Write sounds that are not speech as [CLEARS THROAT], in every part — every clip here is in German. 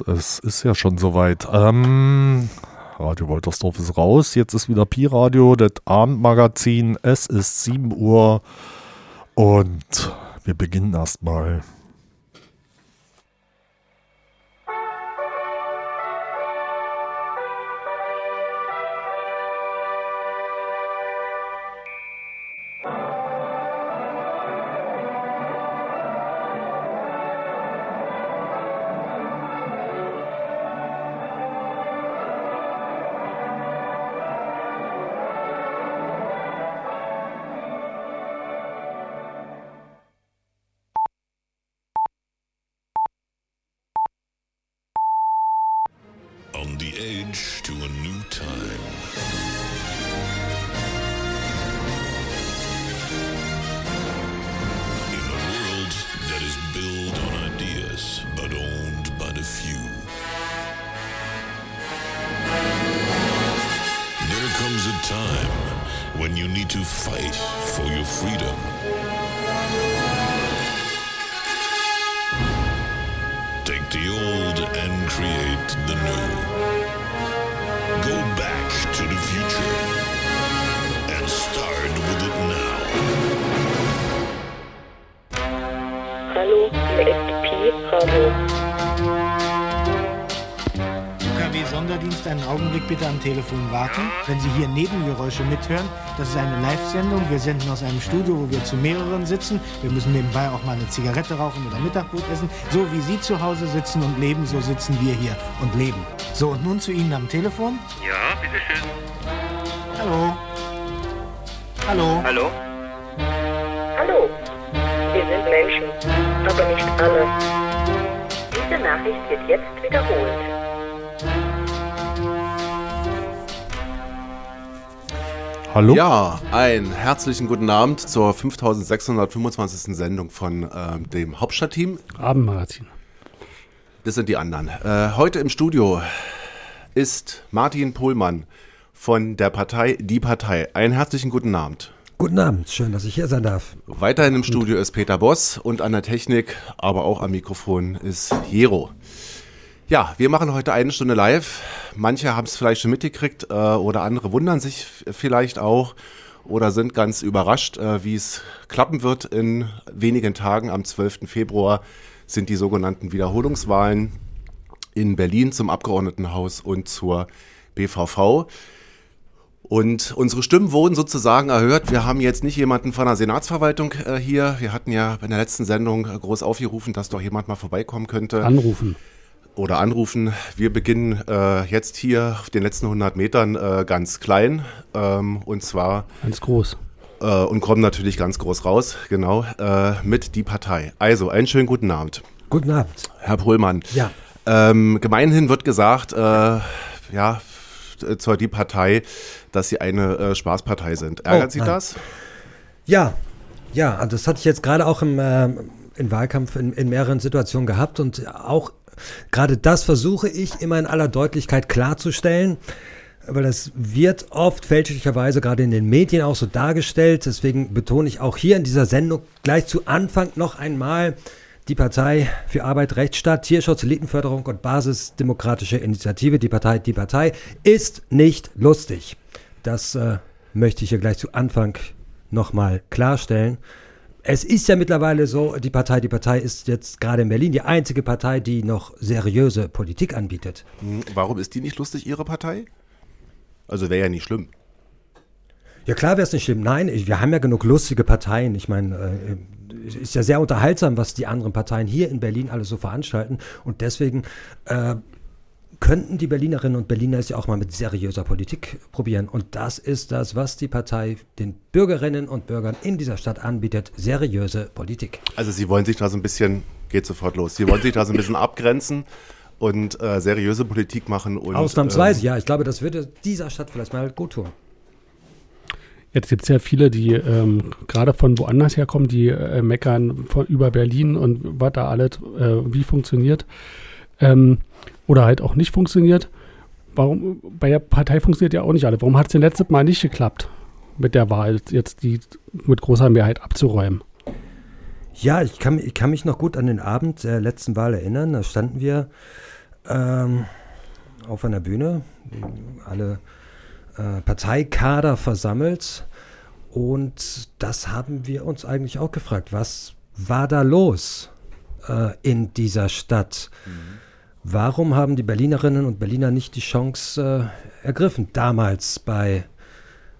Es ist ja schon soweit. Ähm, Radio Woltersdorf ist raus. Jetzt ist wieder Pi-Radio, das Abendmagazin. Es ist 7 Uhr und wir beginnen erstmal. Mithören. Das ist eine Live-Sendung. Wir senden aus einem Studio, wo wir zu mehreren sitzen. Wir müssen nebenbei auch mal eine Zigarette rauchen oder Mittagbrot essen. So wie Sie zu Hause sitzen und leben, so sitzen wir hier und leben. So, und nun zu Ihnen am Telefon. Ja, bitteschön. Hallo. Hallo. Hallo. Hallo. Wir sind Menschen, aber nicht alle. Diese Nachricht wird jetzt wiederholt. Hallo? Ja, einen herzlichen guten Abend zur 5625. Sendung von äh, dem Hauptstadtteam. Abendmagazin. Das sind die anderen. Äh, heute im Studio ist Martin Pohlmann von der Partei Die Partei. Einen herzlichen guten Abend. Guten Abend, schön, dass ich hier sein darf. Weiterhin im Studio ist Peter Boss und an der Technik, aber auch am Mikrofon ist Jero. Ja, wir machen heute eine Stunde live. Manche haben es vielleicht schon mitgekriegt äh, oder andere wundern sich vielleicht auch oder sind ganz überrascht, äh, wie es klappen wird. In wenigen Tagen, am 12. Februar, sind die sogenannten Wiederholungswahlen in Berlin zum Abgeordnetenhaus und zur BVV. Und unsere Stimmen wurden sozusagen erhört. Wir haben jetzt nicht jemanden von der Senatsverwaltung äh, hier. Wir hatten ja in der letzten Sendung äh, groß aufgerufen, dass doch jemand mal vorbeikommen könnte. Anrufen oder anrufen. Wir beginnen äh, jetzt hier auf den letzten 100 Metern äh, ganz klein ähm, und zwar ganz groß äh, und kommen natürlich ganz groß raus, genau, äh, mit die Partei. Also, einen schönen guten Abend. Guten Abend. Herr Pohlmann. Ja. Ähm, gemeinhin wird gesagt, äh, ja, zur die Partei, dass sie eine äh, Spaßpartei sind. Ärgert oh, Sie das? Ja, ja, das hatte ich jetzt gerade auch im, im Wahlkampf in, in mehreren Situationen gehabt und auch Gerade das versuche ich immer in aller Deutlichkeit klarzustellen weil das wird oft fälschlicherweise gerade in den Medien auch so dargestellt. Deswegen betone ich auch hier in dieser Sendung gleich zu Anfang noch einmal, die Partei für Arbeit, Rechtsstaat, Tierschutz, Elitenförderung und Basisdemokratische Initiative, die Partei, die Partei, ist nicht lustig. Das äh, möchte ich hier gleich zu Anfang nochmal klarstellen. Es ist ja mittlerweile so, die Partei, die Partei ist jetzt gerade in Berlin die einzige Partei, die noch seriöse Politik anbietet. Hm, warum ist die nicht lustig, Ihre Partei? Also wäre ja nicht schlimm. Ja klar wäre es nicht schlimm. Nein, wir haben ja genug lustige Parteien. Ich meine, äh, ist ja sehr unterhaltsam, was die anderen Parteien hier in Berlin alles so veranstalten. Und deswegen äh, könnten die Berlinerinnen und Berliner es ja auch mal mit seriöser Politik probieren. Und das ist das, was die Partei den Bürgerinnen und Bürgern in dieser Stadt anbietet. Seriöse Politik. Also Sie wollen sich da so ein bisschen, geht sofort los, Sie wollen sich da so ein bisschen abgrenzen und äh, seriöse Politik machen. Und, Ausnahmsweise, äh, ja. Ich glaube, das würde dieser Stadt vielleicht mal gut tun. Jetzt gibt es ja viele, die ähm, gerade von woanders herkommen, die äh, meckern von, über Berlin und was da alles, äh, wie funktioniert. Ähm, oder halt auch nicht funktioniert. Warum, bei der Partei funktioniert ja auch nicht alle. Warum hat es denn letztes Mal nicht geklappt, mit der Wahl jetzt die mit großer Mehrheit abzuräumen? Ja, ich kann, ich kann mich noch gut an den Abend der letzten Wahl erinnern. Da standen wir ähm, auf einer Bühne, alle äh, Parteikader versammelt. Und das haben wir uns eigentlich auch gefragt. Was war da los äh, in dieser Stadt? Mhm. Warum haben die Berlinerinnen und Berliner nicht die Chance äh, ergriffen? Damals bei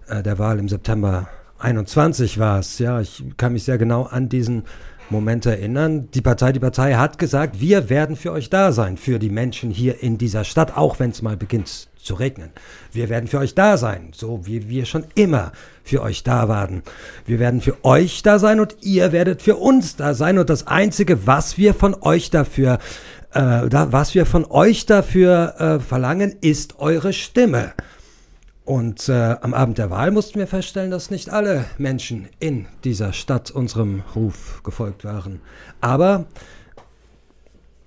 äh, der Wahl im September 21 war es. Ja, ich kann mich sehr genau an diesen Moment erinnern. Die Partei, die Partei hat gesagt, wir werden für euch da sein, für die Menschen hier in dieser Stadt, auch wenn es mal beginnt zu regnen. Wir werden für euch da sein, so wie wir schon immer für euch da waren. Wir werden für euch da sein und ihr werdet für uns da sein. Und das Einzige, was wir von euch dafür, äh, da, was wir von euch dafür äh, verlangen, ist eure Stimme. Und äh, am Abend der Wahl mussten wir feststellen, dass nicht alle Menschen in dieser Stadt unserem Ruf gefolgt waren. Aber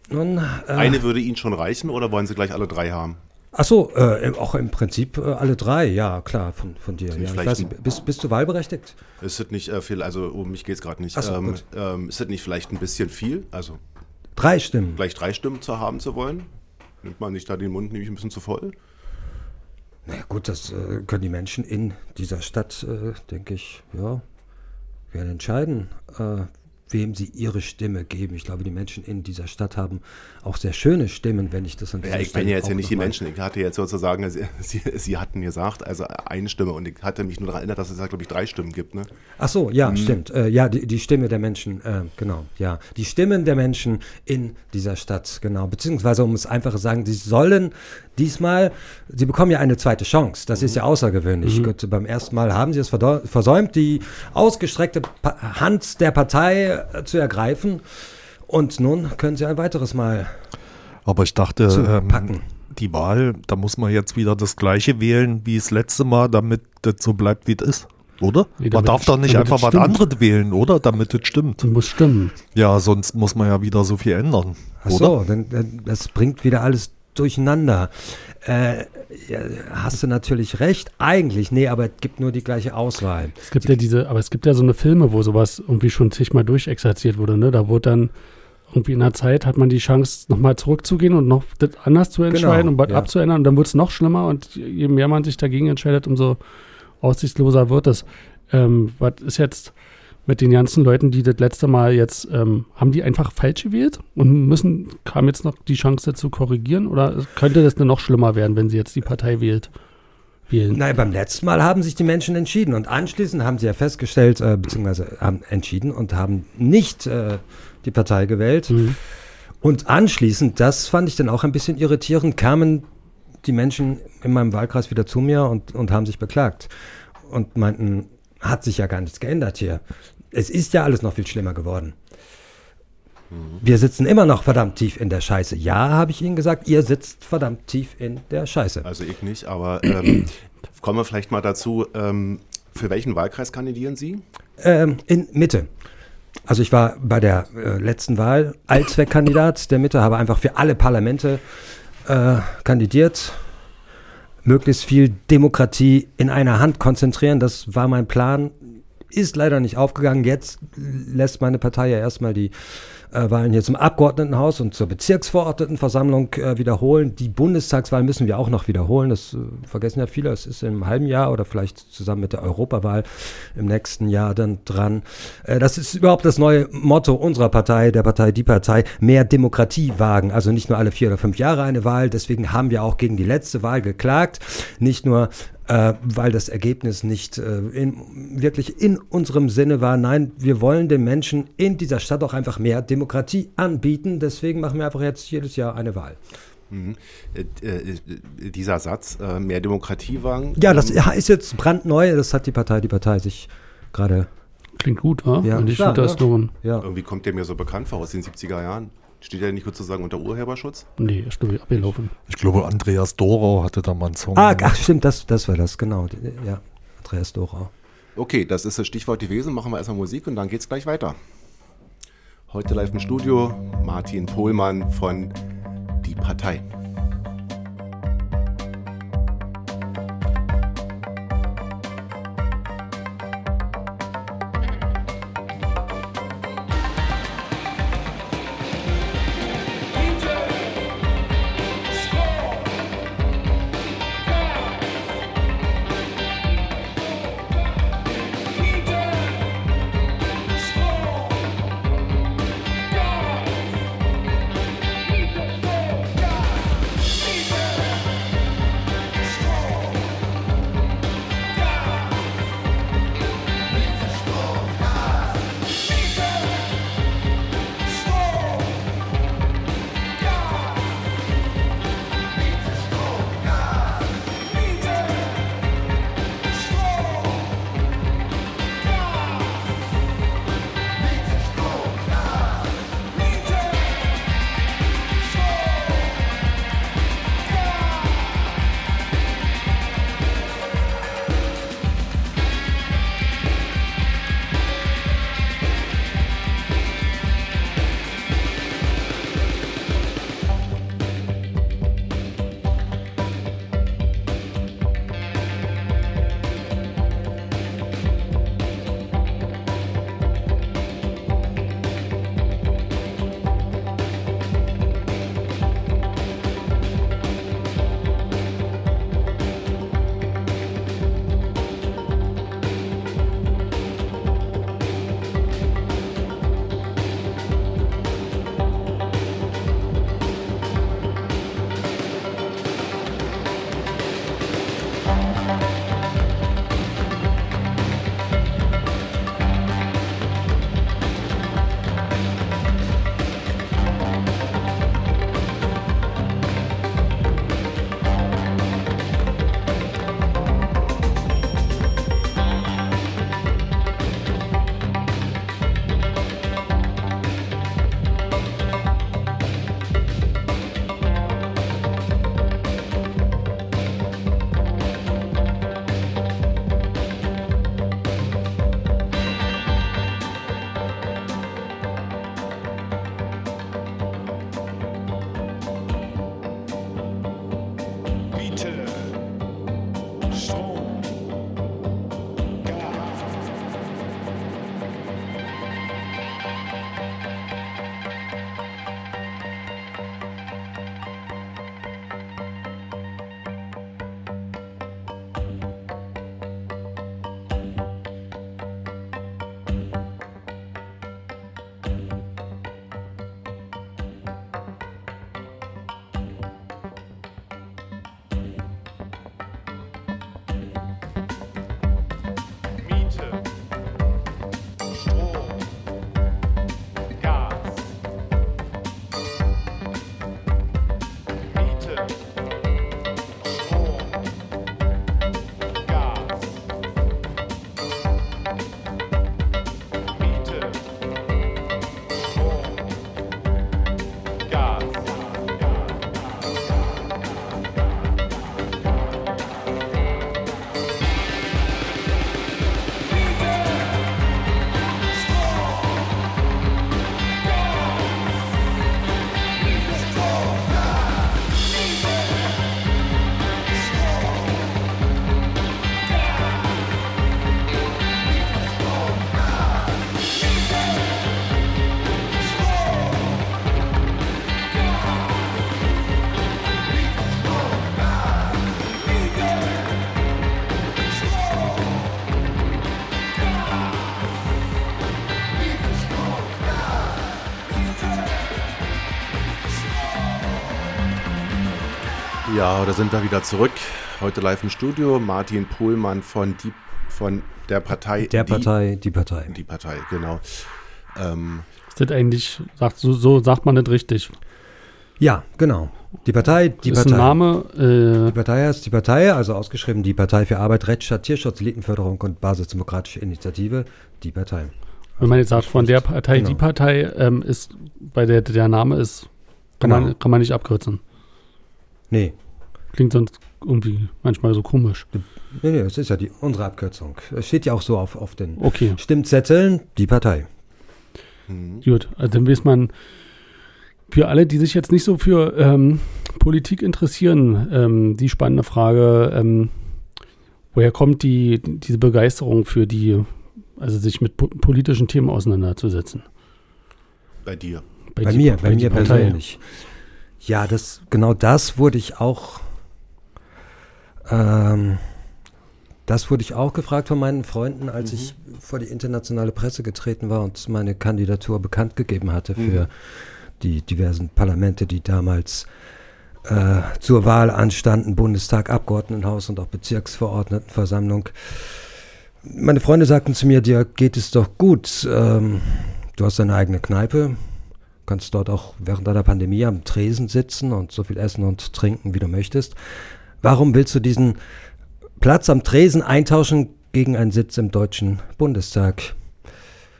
nun. Äh, Eine würde Ihnen schon reichen oder wollen Sie gleich alle drei haben? Ach so, äh, auch im Prinzip äh, alle drei, ja, klar, von, von dir. Ja. Weiß, bist, bist, du wahlberechtigt? Ist das nicht äh, viel, also um mich geht es gerade nicht. Ach so, ähm, ähm, ist das nicht vielleicht ein bisschen viel? Also drei Stimmen. Gleich drei Stimmen zu haben zu wollen? Nimmt man sich da den Mund nämlich ein bisschen zu voll? Naja gut, das äh, können die Menschen in dieser Stadt, äh, denke ich, ja, werden entscheiden, äh, wem sie ihre Stimme geben. Ich glaube, die Menschen in dieser Stadt haben auch sehr schöne Stimmen, wenn ich das an Ja, ich bin ja jetzt ja nicht die Menschen. Ich hatte jetzt sozusagen, sie, sie, sie, hatten gesagt, also eine Stimme und ich hatte mich nur daran erinnert, dass es da, glaube ich, drei Stimmen gibt. Ne? Ach so, ja, mhm. stimmt. Äh, ja, die, die, Stimme der Menschen, äh, genau, ja. Die Stimmen der Menschen in dieser Stadt, genau. Beziehungsweise, um es einfach zu sagen, sie sollen diesmal, sie bekommen ja eine zweite Chance. Das mhm. ist ja außergewöhnlich. Mhm. Gut, beim ersten Mal haben sie es versäumt, die ausgestreckte Hand der Partei äh, zu ergreifen. Und nun können sie ein weiteres Mal. Aber ich dachte, ähm, die Wahl, da muss man jetzt wieder das gleiche wählen wie das letzte Mal, damit das so bleibt, wie es ist. Oder? Nee, man darf doch nicht einfach was anderes wählen, oder? Damit es stimmt. Das muss stimmen. Ja, sonst muss man ja wieder so viel ändern. Ach so, denn, denn das bringt wieder alles durcheinander. Äh, ja, hast du natürlich recht, eigentlich, nee, aber es gibt nur die gleiche Auswahl. Es gibt die, ja diese, aber es gibt ja so eine Filme, wo sowas irgendwie schon zigmal durchexerziert wurde, ne? Da wurde dann irgendwie in der Zeit hat man die Chance, nochmal zurückzugehen und noch das anders zu entscheiden genau, und was ja. abzuändern. Und dann wird es noch schlimmer und je mehr man sich dagegen entscheidet, umso aussichtsloser wird es. Ähm, was ist jetzt mit den ganzen Leuten, die das letzte Mal jetzt, ähm, haben die einfach falsch gewählt und müssen, kam jetzt noch die Chance zu korrigieren oder könnte das denn noch schlimmer werden, wenn sie jetzt die Partei wählt? Wählen? Nein, beim letzten Mal haben sich die Menschen entschieden und anschließend haben sie ja festgestellt, äh, beziehungsweise haben entschieden und haben nicht äh, die Partei gewählt. Mhm. Und anschließend, das fand ich dann auch ein bisschen irritierend, kamen die Menschen in meinem Wahlkreis wieder zu mir und, und haben sich beklagt und meinten, hat sich ja gar nichts geändert hier. Es ist ja alles noch viel schlimmer geworden. Mhm. Wir sitzen immer noch verdammt tief in der Scheiße. Ja, habe ich Ihnen gesagt, ihr sitzt verdammt tief in der Scheiße. Also ich nicht, aber ähm, [CLEARS THROAT] kommen wir vielleicht mal dazu, ähm, für welchen Wahlkreis kandidieren Sie? Ähm, in Mitte. Also ich war bei der äh, letzten Wahl Allzweckkandidat der Mitte, habe einfach für alle Parlamente äh, kandidiert. Möglichst viel Demokratie in einer Hand konzentrieren, das war mein Plan. Ist leider nicht aufgegangen. Jetzt lässt meine Partei ja erstmal die äh, Wahlen hier zum Abgeordnetenhaus und zur Bezirksverordnetenversammlung äh, wiederholen. Die Bundestagswahl müssen wir auch noch wiederholen. Das äh, vergessen ja viele. Es ist im halben Jahr oder vielleicht zusammen mit der Europawahl im nächsten Jahr dann dran. Äh, das ist überhaupt das neue Motto unserer Partei, der Partei Die Partei, mehr Demokratie wagen. Also nicht nur alle vier oder fünf Jahre eine Wahl. Deswegen haben wir auch gegen die letzte Wahl geklagt. Nicht nur äh, weil das Ergebnis nicht äh, in, wirklich in unserem Sinne war. Nein, wir wollen den Menschen in dieser Stadt auch einfach mehr Demokratie anbieten. Deswegen machen wir einfach jetzt jedes Jahr eine Wahl. Mhm. Äh, äh, dieser Satz, äh, mehr Demokratie wagen. Ja, das ähm, ist jetzt brandneu. Das hat die Partei, die Partei sich gerade. Klingt gut, wa? ja. Und ich finde das ja. ja. Irgendwie kommt der mir so bekannt vor aus den 70er Jahren. Steht er nicht sozusagen unter Urheberschutz? Nee, ist glaube abgelaufen. Ich glaube, Andreas Dorau hatte da mal einen Song. Ah, ach, stimmt, das, das war das, genau. Ja, Andreas Dorau. Okay, das ist das Stichwort gewesen. Machen wir erstmal Musik und dann geht es gleich weiter. Heute live im Studio Martin Pohlmann von Die Partei. Ja, da sind wir wieder zurück. Heute live im Studio. Martin Pohlmann von, die, von der Partei. Der die, Partei, die Partei. Die Partei, genau. Ähm, Ist das eigentlich, sagt, so, so sagt man das richtig. Ja, genau. Die Partei, die ist Partei. ein Name, Die äh, Partei heißt die Partei, also ausgeschrieben die Partei für Arbeit, Rechtsstaat, Tierschutz, Elitenförderung und Basisdemokratische Initiative, die Partei. wenn man jetzt sagt, von der Partei, Genau. die Partei, ähm, ist, bei der der Name ist, kann, Genau. man, kann man nicht abkürzen. Nee, Klingt sonst irgendwie manchmal so komisch. nee, nee, das ist ja die, unsere Abkürzung. Es steht ja auch so auf, auf den Okay, Stimmzetteln, die Partei. gut. Also dann weiß man, für alle, die sich jetzt nicht so für ähm, Politik interessieren, ähm, die spannende Frage, ähm, woher kommt die, diese Begeisterung für die, also sich mit po politischen Themen auseinanderzusetzen? bei dir. Bei die- mir, bei, die mir Partei. persönlich. Ja, das, genau das wurde ich auch, ähm, das wurde ich auch gefragt von meinen Freunden, als ich vor die internationale Presse getreten war und meine Kandidatur bekannt gegeben hatte für die diversen Parlamente, die damals äh, zur Wahl anstanden, Bundestag, Abgeordnetenhaus und auch Bezirksverordnetenversammlung. Meine Freunde sagten zu mir, dir geht es doch gut. Ähm, du hast deine eigene Kneipe, kannst dort auch während deiner Pandemie am Tresen sitzen und so viel essen und trinken, wie du möchtest. Warum willst du diesen Platz am Tresen eintauschen gegen einen Sitz im Deutschen Bundestag?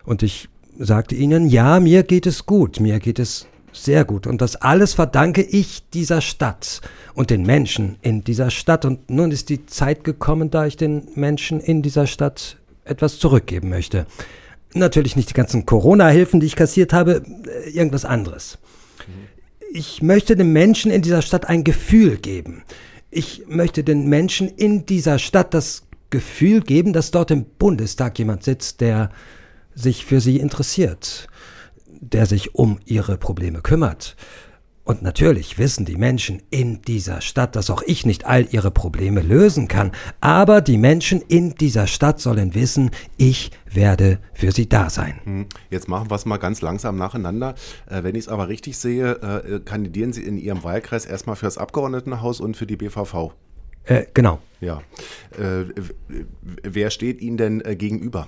Und ich sagte ihnen, ja, mir geht es gut, mir geht es sehr gut. Und das alles verdanke ich dieser Stadt und den Menschen in dieser Stadt. Und nun ist die Zeit gekommen, da ich den Menschen in dieser Stadt etwas zurückgeben möchte. Natürlich nicht die ganzen Corona-Hilfen, die ich kassiert habe, äh, irgendwas anderes. Ich möchte den Menschen in dieser Stadt ein Gefühl geben. Ich möchte den Menschen in dieser Stadt das Gefühl geben, dass dort im Bundestag jemand sitzt, der sich für sie interessiert, der sich um ihre Probleme kümmert. Und natürlich wissen die Menschen in dieser Stadt, dass auch ich nicht all ihre Probleme lösen kann. Aber die Menschen in dieser Stadt sollen wissen, ich werde für sie da sein. Hm. Jetzt machen wir es mal ganz langsam nacheinander. Äh, wenn ich es aber richtig sehe, äh, kandidieren Sie in Ihrem Wahlkreis erstmal für das Abgeordnetenhaus und für die BVV. Äh, genau. Ja. Äh, wer steht Ihnen denn gegenüber?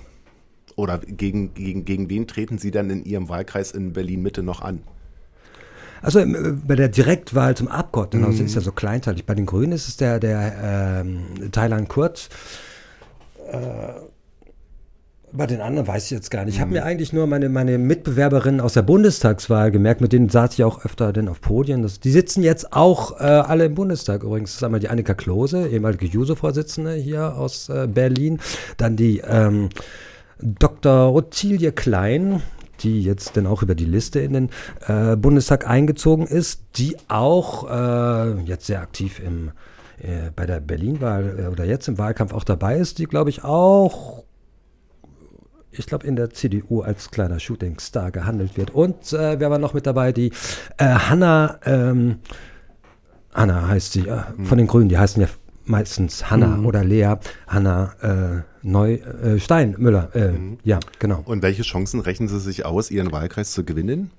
Oder gegen, gegen, gegen wen treten Sie dann in Ihrem Wahlkreis in Berlin-Mitte noch an? Also äh, bei der Direktwahl zum Abgeordnetenhaus ist ja so kleinteilig. Bei den Grünen ist es der, der ähm, Thailand Kurt. Äh, bei den anderen weiß ich jetzt gar nicht. Ich habe mir eigentlich nur meine, meine Mitbewerberinnen aus der Bundestagswahl gemerkt, mit denen saß ich auch öfter denn auf Podien. Das, die sitzen jetzt auch äh, alle im Bundestag übrigens. Das ist einmal die Annika Klose, ehemalige Juso-Vorsitzende hier aus äh, Berlin. Dann die ähm, Dr. Ottilie Klein, die jetzt dann auch über die Liste in den äh, Bundestag eingezogen ist, die auch äh, jetzt sehr aktiv im, äh, bei der Berlin-Wahl äh, oder jetzt im Wahlkampf auch dabei ist, die glaube ich auch, ich glaube in der CDU als kleiner Shootingstar gehandelt wird. Und äh, wer war noch mit dabei? Die äh, Hanna, ähm, Hanna heißt sie, äh, von den Grünen, die heißen ja meistens Hanna oder Lea, Hanna äh, Neu, äh, Steinmüller, äh, ja, genau. Und welche Chancen rechnen Sie sich aus, Ihren Wahlkreis zu gewinnen?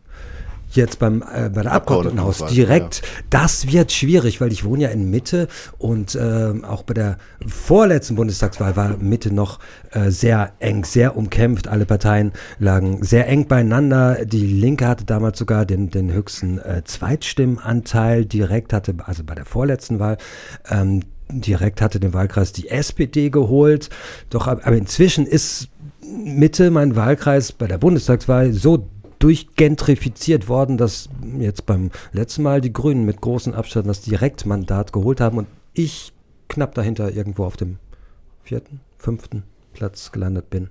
Jetzt beim, äh, bei der Abgeordnetenhaus direkt, das wird schwierig, weil ich wohne ja in Mitte und ähm, auch bei der vorletzten Bundestagswahl war Mitte noch äh, sehr eng, sehr umkämpft. Alle Parteien lagen sehr eng beieinander. Die Linke hatte damals sogar den, den höchsten äh, Zweitstimmenanteil direkt hatte, also bei der vorletzten Wahl. Ähm, direkt hatte den Wahlkreis die SPD geholt. Doch ab- aber inzwischen ist Mitte, mein Wahlkreis bei der Bundestagswahl so durchgentrifiziert worden, dass jetzt beim letzten Mal die Grünen mit großem Abstand das Direktmandat geholt haben und ich knapp dahinter irgendwo auf dem vierten, fünften Platz gelandet bin.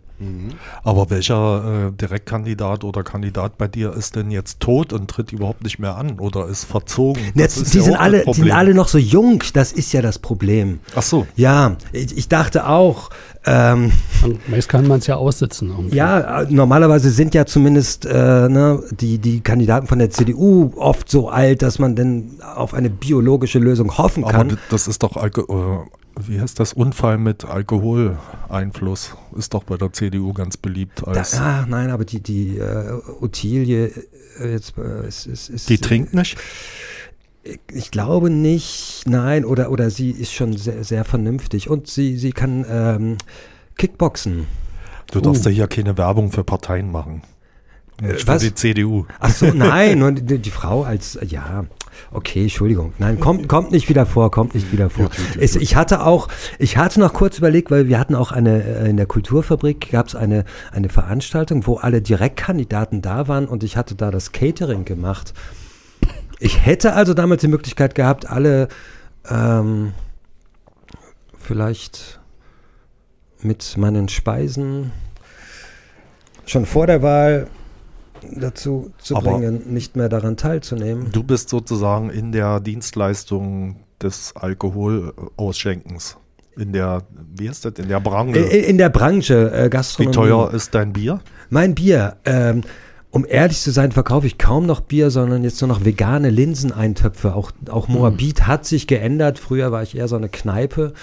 Aber welcher äh, Direktkandidat oder Kandidat bei dir ist denn jetzt tot und tritt überhaupt nicht mehr an oder ist verzogen? Jetzt, ist die, ja sind alle, die Problem. sind alle noch so jung, das ist ja das Problem. Ach so. Ja, ich, ich dachte auch, ähm, meist kann man es ja aussitzen. Irgendwie. Ja, äh, normalerweise sind ja zumindest äh, ne, die, die Kandidaten von der CDU oft so alt, dass man denn auf eine biologische Lösung hoffen Aber kann. d- das ist doch, Alko äh, wie heißt das, Unfall mit Alkoholeinfluss? Ist doch bei der CDU ganz beliebt Da, als. ah, nein, aber die, die äh, Ottilie äh, jetzt, äh, ist, ist, ist die trinkt nicht? Ich, glaube nicht, nein, oder, oder sie ist schon sehr, sehr vernünftig und sie, sie kann ähm, Kickboxen. Du darfst ja hier keine Werbung für Parteien machen. Nicht was? für die CDU. Ach so, nein, [LAUGHS] und die, die Frau als, ja, okay, Entschuldigung. Nein, kommt, kommt nicht wieder vor, kommt nicht wieder vor. Es, ich hatte auch, ich hatte noch kurz überlegt, weil wir hatten auch eine, äh, in der Kulturfabrik gab es eine, eine Veranstaltung, wo alle Direktkandidaten da waren und ich hatte da das Catering gemacht. Ich hätte also damals die Möglichkeit gehabt, alle ähm, vielleicht mit meinen Speisen schon vor der Wahl dazu zu Aber- bringen, nicht mehr daran teilzunehmen. Du bist sozusagen in der Dienstleistung des Alkoholausschenkens. In der, wie ist das, in der Branche. In, in der Branche äh, wie Gastronomie. teuer ist dein Bier? Mein Bier, ähm, um ehrlich zu sein, verkaufe ich kaum noch Bier, sondern jetzt nur noch vegane Linseneintöpfe. Auch, auch Moabit hat sich geändert. Früher war ich eher so eine Kneipe,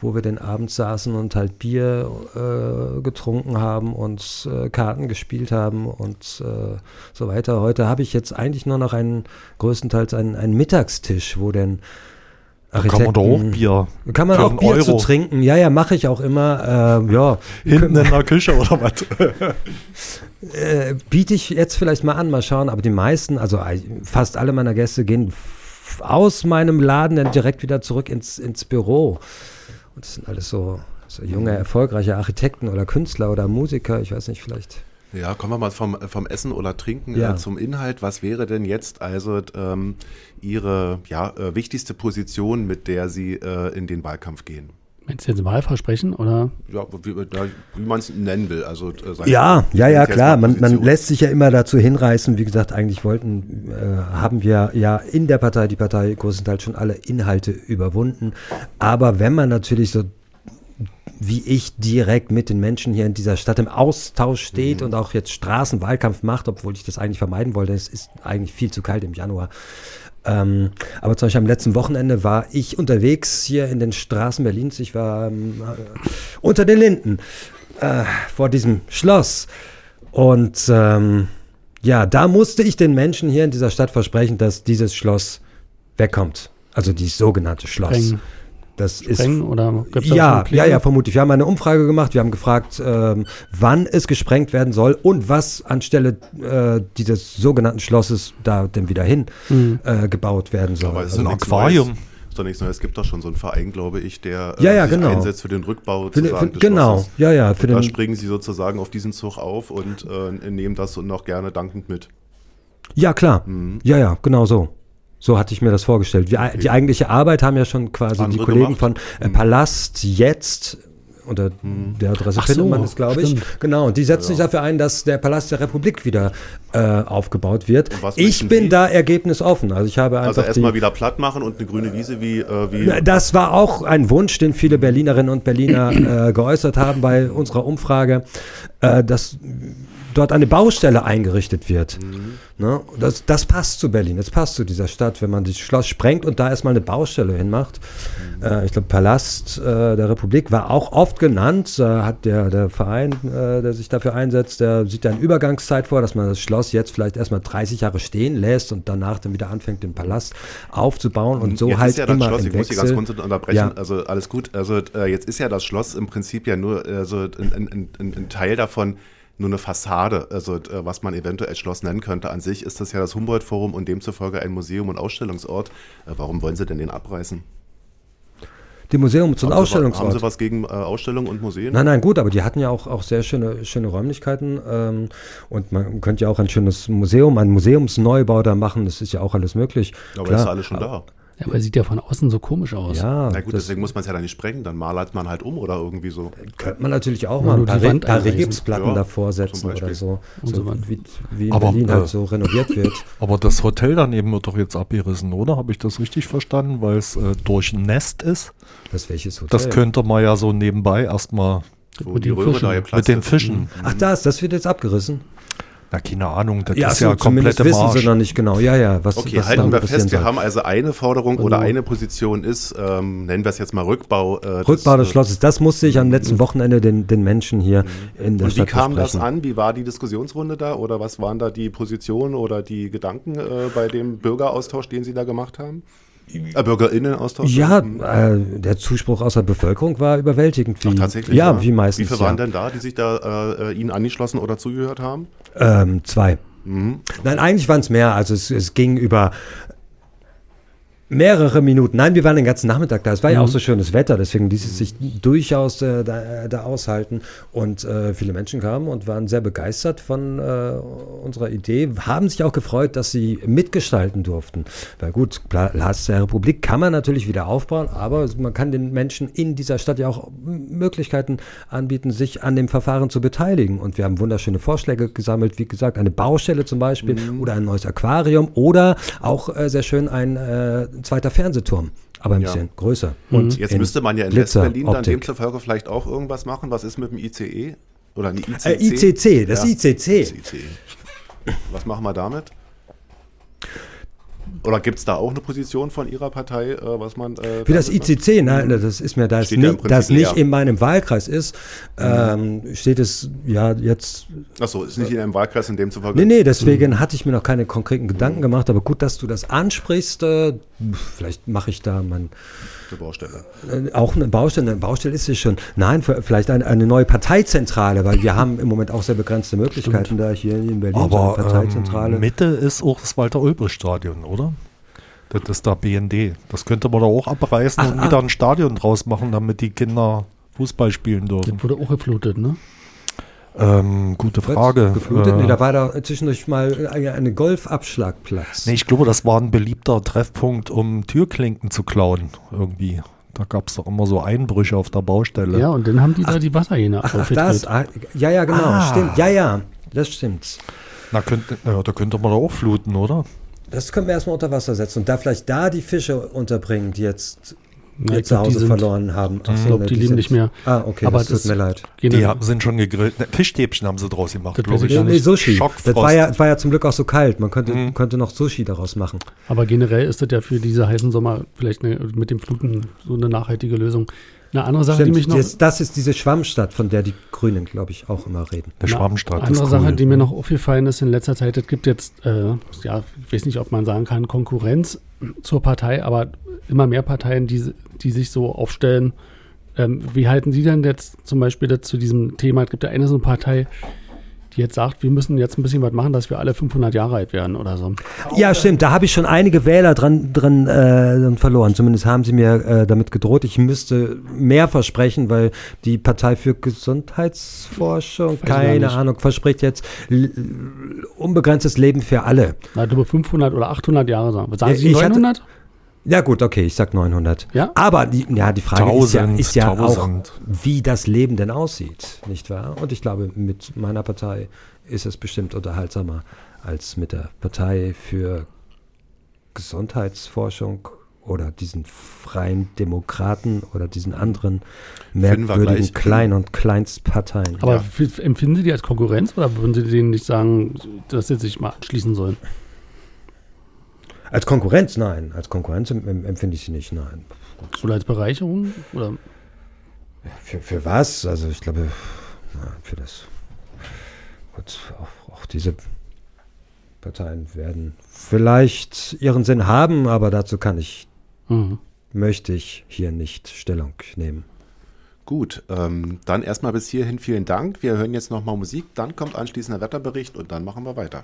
wo wir den Abend saßen und halt Bier äh, getrunken haben und äh, Karten gespielt haben und äh, so weiter. Heute habe ich jetzt eigentlich nur noch einen, größtenteils einen, einen Mittagstisch, wo denn Da kann man doch auch Bier. Kann man auch Bier zu Euro. trinken. Ja, ja, mache ich auch immer. Ähm, ja, Hinten in der Küche oder was? [LAUGHS] [LAUGHS] äh, biete ich jetzt vielleicht mal an, mal schauen. Aber die meisten, also fast alle meiner Gäste gehen aus meinem Laden dann direkt wieder zurück ins, ins Büro. Und das sind alles so, so junge, erfolgreiche Architekten oder Künstler oder Musiker. Ich weiß nicht, vielleicht. Ja, kommen wir mal vom, vom Essen oder Trinken Ja. äh, zum Inhalt. Was wäre denn jetzt also ähm, Ihre ja, äh, wichtigste Position, mit der Sie äh, in den Wahlkampf gehen? Meinst du jetzt Wahlversprechen oder? Ja, wie, ja, wie man es nennen will. Also, äh, Ja, ja, ja, klar. Man, man lässt sich ja immer dazu hinreißen. Wie gesagt, eigentlich wollten, äh, haben wir ja in der Partei, die Partei größtenteils schon alle Inhalte überwunden. Aber wenn man natürlich so wie ich direkt mit den Menschen hier in dieser Stadt im Austausch steht und auch jetzt Straßenwahlkampf macht, obwohl ich das eigentlich vermeiden wollte. Es ist eigentlich viel zu kalt im Januar. Ähm, aber zum Beispiel am letzten Wochenende war ich unterwegs hier in den Straßen Berlins. Ich war ähm, äh, unter den Linden äh, vor diesem Schloss. Und ähm, ja, da musste ich den Menschen hier in dieser Stadt versprechen, dass dieses Schloss wegkommt. Also dieses sogenannte Schloss. Sprengen, Das ist sprengen oder gibt's da ja, ja, ja, vermutlich. Wir haben eine Umfrage gemacht. Wir haben gefragt, ähm, wann es gesprengt werden soll und was anstelle äh, dieses sogenannten Schlosses da denn wieder hin Mhm. äh, gebaut werden soll. Aber es ist Ein doch nichts Aquarium. Neues. Ist doch nichts Neues. Es gibt doch schon so einen Verein, glaube ich, der Ja, ja, sich genau. einsetzt für den Rückbau Für den- sozusagen für- des genau, Schlosses. ja, ja, für und da den- springen sie sozusagen auf diesen Zug auf und äh, nehmen das und auch gerne dankend mit. ja, klar. Mhm. Ja, ja, genau so. So hatte ich mir das vorgestellt. Die, die eigentliche Arbeit haben ja schon quasi die Andere Kollegen gemacht. von äh, Palast jetzt unter der Adresse Ach findet so, man das, glaube ich. stimmt. Genau, und die setzen sich dafür ein, dass der Palast der Republik wieder äh, aufgebaut wird. Ich bin Sie? da ergebnisoffen. Also ich habe Also einfach erstmal die, wieder platt machen und eine grüne Wiese wie, äh, wie Das war auch ein Wunsch, den viele Berlinerinnen und Berliner äh, geäußert haben bei unserer Umfrage, äh, dass dort eine Baustelle eingerichtet wird. Ne? Das, das passt zu Berlin, das passt zu dieser Stadt, wenn man das Schloss sprengt und da erstmal eine Baustelle hinmacht. Äh, ich glaube, Palast äh, der Republik war auch oft genannt, äh, hat der, der Verein, äh, der sich dafür einsetzt, der sieht da eine Übergangszeit vor, dass man das Schloss jetzt vielleicht erstmal 30 Jahre stehen lässt und danach dann wieder anfängt, den Palast aufzubauen und so jetzt halt ist ja das immer Schloss, im ich muss hier ganz kurz unterbrechen, Ja. also alles gut. Also äh, jetzt ist ja das Schloss im Prinzip ja nur also ein, ein, ein, ein Teil davon, nur eine Fassade, also äh, was man eventuell Schloss nennen könnte. An sich ist das ja das Humboldt-Forum und demzufolge ein Museum und Ausstellungsort. Äh, warum wollen Sie denn den abreißen? Die Museums- und Haben Sie, wa- haben Ausstellungsort. Sie was gegen äh, Ausstellungen und Museen? Nein, nein, gut, aber die hatten ja auch, auch sehr schöne, schöne Räumlichkeiten. Ähm, und man könnte ja auch ein schönes Museum, einen Museumsneubau da machen. Das ist ja auch alles möglich. Aber Klar. ist ja alles schon da. Ja, aber sieht ja von außen so komisch aus. Ja, Na gut, deswegen muss man es ja dann nicht sprengen, dann malert man halt um oder irgendwie so. könnte man natürlich auch Ja, mal ein paar, die Re- paar. Regipsplatten Ja, davor setzen oder so. Und so so wie, wie in Aber, Berlin äh, halt so renoviert wird. [LAUGHS] Aber das Hotel daneben wird doch jetzt abgerissen, oder? Habe ich das richtig verstanden? Weil es äh, durchnässt ist. Das welches Hotel? Das könnte man ja so nebenbei erstmal Wo Mit die den Fischen. da mit den ist. Fischen. Ach, das, das wird jetzt abgerissen. Na, keine Ahnung, das Ja, ist so, ja zumindest komplette wissen sie noch nicht genau. Ja, ja, was, Okay, was halten wir fest, wir soll. haben also eine Forderung oder Also- eine Position ist, ähm, nennen wir es jetzt mal Rückbau. Äh, Rückbau des äh, Schlosses, das musste ich am letzten Wochenende den, den Menschen hier in der Und wie Stadt kam das besprechen. an? Wie war die Diskussionsrunde da? Oder was waren da die Positionen oder die Gedanken äh, bei dem Bürgeraustausch, den Sie da gemacht haben? Bürgerinnenaustausch? Ja, äh, der Zuspruch aus der Bevölkerung war überwältigend. Wie, Ach, tatsächlich? Ja, wie meistens. Wie viele waren ja. denn da, die sich da äh, Ihnen angeschlossen oder zugehört haben? Ähm, zwei. Mhm. Nein, eigentlich waren es mehr. Also es, es ging über mehrere Minuten. Nein, wir waren den ganzen Nachmittag da. Es war ja auch so schönes Wetter, deswegen ließ es sich durchaus äh, da, da aushalten. Und äh, viele Menschen kamen und waren sehr begeistert von äh, unserer Idee, haben sich auch gefreut, dass sie mitgestalten durften. Weil gut, Last der Republik kann man natürlich wieder aufbauen, aber man kann den Menschen in dieser Stadt ja auch Möglichkeiten anbieten, sich an dem Verfahren zu beteiligen. Und wir haben wunderschöne Vorschläge gesammelt, wie gesagt, eine Baustelle zum Beispiel oder ein neues Aquarium oder auch äh, sehr schön ein äh, zweiter Fernsehturm, aber ein Ja. bisschen größer. Und jetzt müsste man ja in West-Berlin dann demzufolge vielleicht auch irgendwas machen. Was ist mit dem ICE? Oder ein ICC? Äh, ICC, das Ja. ICC. ICC. Was machen wir damit? Oder gibt es da auch eine Position von Ihrer Partei, äh, was man. Äh, Für das? ICC, nein, das ist mir, da ja nicht, Prinzip das nicht in meinem Wahlkreis ist, ähm, steht es ja jetzt Achso, ist nicht in einem Wahlkreis in demzufolge. Nee, nee, deswegen hatte ich mir noch keine konkreten Gedanken gemacht, aber gut, dass du das ansprichst. Äh, vielleicht mache ich da mein, Eine Baustelle. äh, auch eine Baustelle. Eine Baustelle ist es schon. Nein, vielleicht eine, eine neue Parteizentrale, weil wir haben im Moment auch sehr begrenzte Möglichkeiten da hier in Berlin. so Aber eine Parteizentrale. ähm, Mitte ist auch das Walter-Ulbricht-Stadion, oder? Das ist da BND. Das könnte man da auch abreißen und wieder ein Stadion draus machen, damit die Kinder Fußball spielen dürfen. Das wurde auch geflutet, ne? Ähm, gute Frage. Geflutet? Äh, nee, da war da zwischendurch mal eine, eine Golfabschlagplatz. nee, ich glaube, das war ein beliebter Treffpunkt, um Türklinken zu klauen. Irgendwie. Da gab es doch immer so Einbrüche auf der Baustelle. Ja, und dann haben die da die Wasserhähne ach, ach, das? Ah, ja, ja, genau. Ah. Stimmt. Ja, ja. Das stimmt. Na, könnte, na, da könnte man da auch fluten, oder? Das können wir erstmal unter Wasser setzen und da vielleicht da die Fische unterbringen, die jetzt Na, ihr ich glaub, die Zuhause sind- verloren haben. Ach Ich glaube, ne, die leben sind- nicht mehr. Ah, okay, Aber das tut das- mir leid. Die haben, sind schon gegrillt. Ne, Fischstäbchen haben sie draus gemacht, Das glaube ich. Nee, nicht. Sushi. Das war, ja, war ja zum Glück auch so kalt. Man könnte, Mhm. könnte noch Sushi daraus machen. Aber generell ist das ja für diese heißen Sommer vielleicht eine, mit dem Fluten so eine nachhaltige Lösung. Eine andere Sache, die mich noch. das, das ist diese Schwammstadt, von der die Grünen, glaube ich, auch immer reden. Der Schwammstadt Eine ist andere cool. Sache, die mir noch aufgefallen ist in letzter Zeit, es gibt jetzt, äh, ja, ich weiß nicht, ob man sagen kann, Konkurrenz zur Partei, aber immer mehr Parteien, die, die sich so aufstellen. Ähm, wie halten Sie denn jetzt zum Beispiel zu diesem Thema? Es gibt ja eine so eine Partei, die jetzt sagt, wir müssen jetzt ein bisschen was machen, dass wir alle 500 Jahre alt werden oder so. Ja, stimmt. Da habe ich schon einige Wähler dran, dran äh, verloren. Zumindest haben sie mir äh, damit gedroht, ich müsste mehr versprechen, weil die Partei für Gesundheitsforschung, gar keine. Ahnung, verspricht jetzt unbegrenztes Leben für alle. Na, über 500 oder 800 Jahre sagen. Sagen Ja, Sie ich hatte- 900? Ja gut, okay, ich sag 900. Ja? Aber die, ja, die Frage ist ja, ist ja auch, wie das Leben denn aussieht, nicht wahr? Und ich glaube, mit meiner Partei ist es bestimmt unterhaltsamer als mit der Partei für Gesundheitsforschung oder diesen freien Demokraten oder diesen anderen merkwürdigen. Klein- und Kleinstparteien. Aber Ja. empfinden Sie die als Konkurrenz oder würden Sie denen nicht sagen, dass sie sich mal anschließen sollen? Als Konkurrenz, nein. Als Konkurrenz em- em- empfinde ich sie nicht, nein. Oder als Bereicherung? Oder Für, für was? Also ich glaube, na, für das. Gut, auch, auch diese Parteien werden vielleicht ihren Sinn haben, aber dazu kann ich, Mhm. möchte ich hier nicht Stellung nehmen. Gut, ähm, dann erstmal bis hierhin vielen Dank. Wir hören jetzt nochmal Musik, dann kommt anschließend der Wetterbericht und dann machen wir weiter.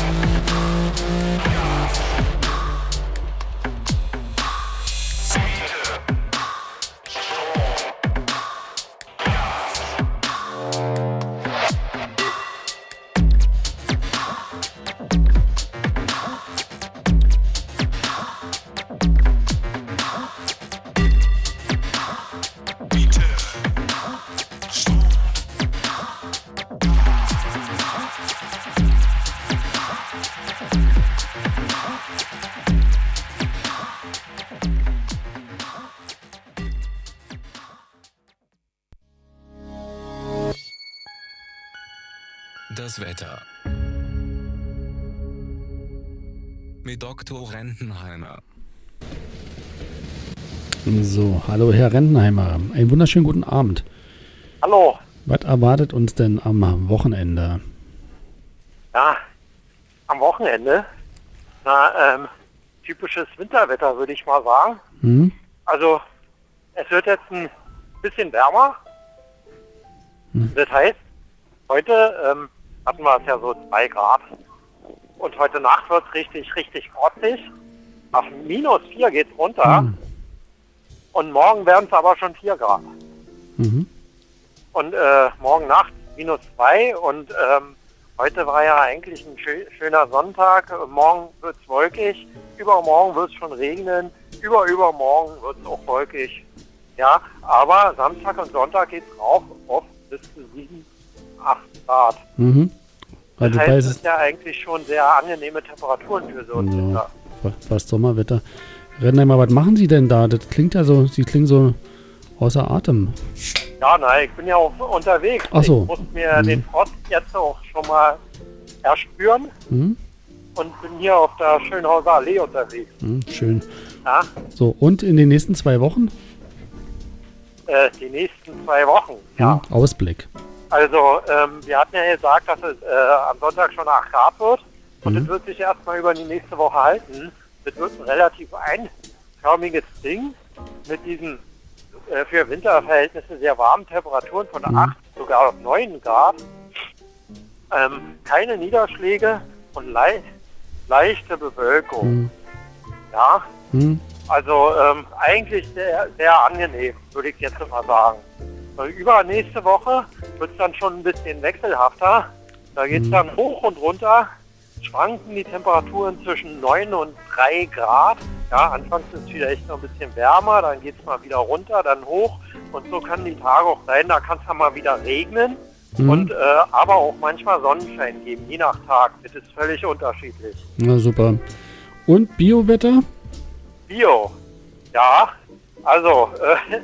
Yeah. So, hallo Herr Rentenheimer. Einen wunderschönen guten Abend. Hallo. Was erwartet uns denn am Wochenende? Ja, am Wochenende. Na, ähm, typisches Winterwetter, würde ich mal sagen. Hm? Also, es wird jetzt ein bisschen wärmer. Das heißt, heute ähm, hatten wir es ja so 2 Grad. Und heute Nacht wird es richtig, richtig grotzig. Auf minus 4 geht es runter. Hm. Und morgen werden es aber schon 4 Grad. Mhm. Und äh, morgen Nacht minus 2 und ähm, heute war ja eigentlich ein schö schöner Sonntag. Morgen wird es wolkig, übermorgen wird es schon regnen, überübermorgen wird es auch wolkig. Ja, aber Samstag und Sonntag geht es rauf auf bis zu 7, 8 Grad. Mhm. Das Also heißt, bei es sind ja eigentlich schon sehr angenehme Temperaturen für so einen ja, Winter. fa- fast Sommerwetter. Rentenheimer, was machen Sie denn da? Das klingt ja so, Sie klingen so außer Atem. Ja, nein, ich bin ja auch unterwegs. Ach so. Ich muss mir Mhm. den Frost jetzt auch schon mal erspüren Hm? und bin hier auf der Schönhauser Allee unterwegs. Hm, schön. Ja, So, und in den nächsten zwei Wochen? äh, die nächsten zwei Wochen. Ja, Hm, Ausblick. also ähm, wir hatten ja gesagt, dass es äh, am Sonntag schon 8 Grad wird und Mhm. es wird sich erstmal über die nächste Woche halten. Das wird ein relativ einförmiges Ding mit diesen äh, für Winterverhältnisse sehr warmen Temperaturen von Mhm. 8 sogar auf 9 Grad. Ähm, keine Niederschläge und lei leichte Bewölkung. Hm. Ja, Hm? also ähm, eigentlich sehr, sehr angenehm, würde ich jetzt mal sagen. Äh, Übernächste Woche wird es dann schon ein bisschen wechselhafter. Da geht es Mhm. dann hoch und runter, schwanken die Temperaturen zwischen 9 und 3 Grad. Ja, anfangs ist es vielleicht noch ein bisschen wärmer, dann geht es mal wieder runter, dann hoch. Und so kann die Tage auch sein, da kann es dann mal wieder regnen. Mhm. Und äh, aber auch manchmal Sonnenschein geben, je nach Tag. Das ist völlig unterschiedlich. Na super. Und Biowetter? Bio. Ja, also äh,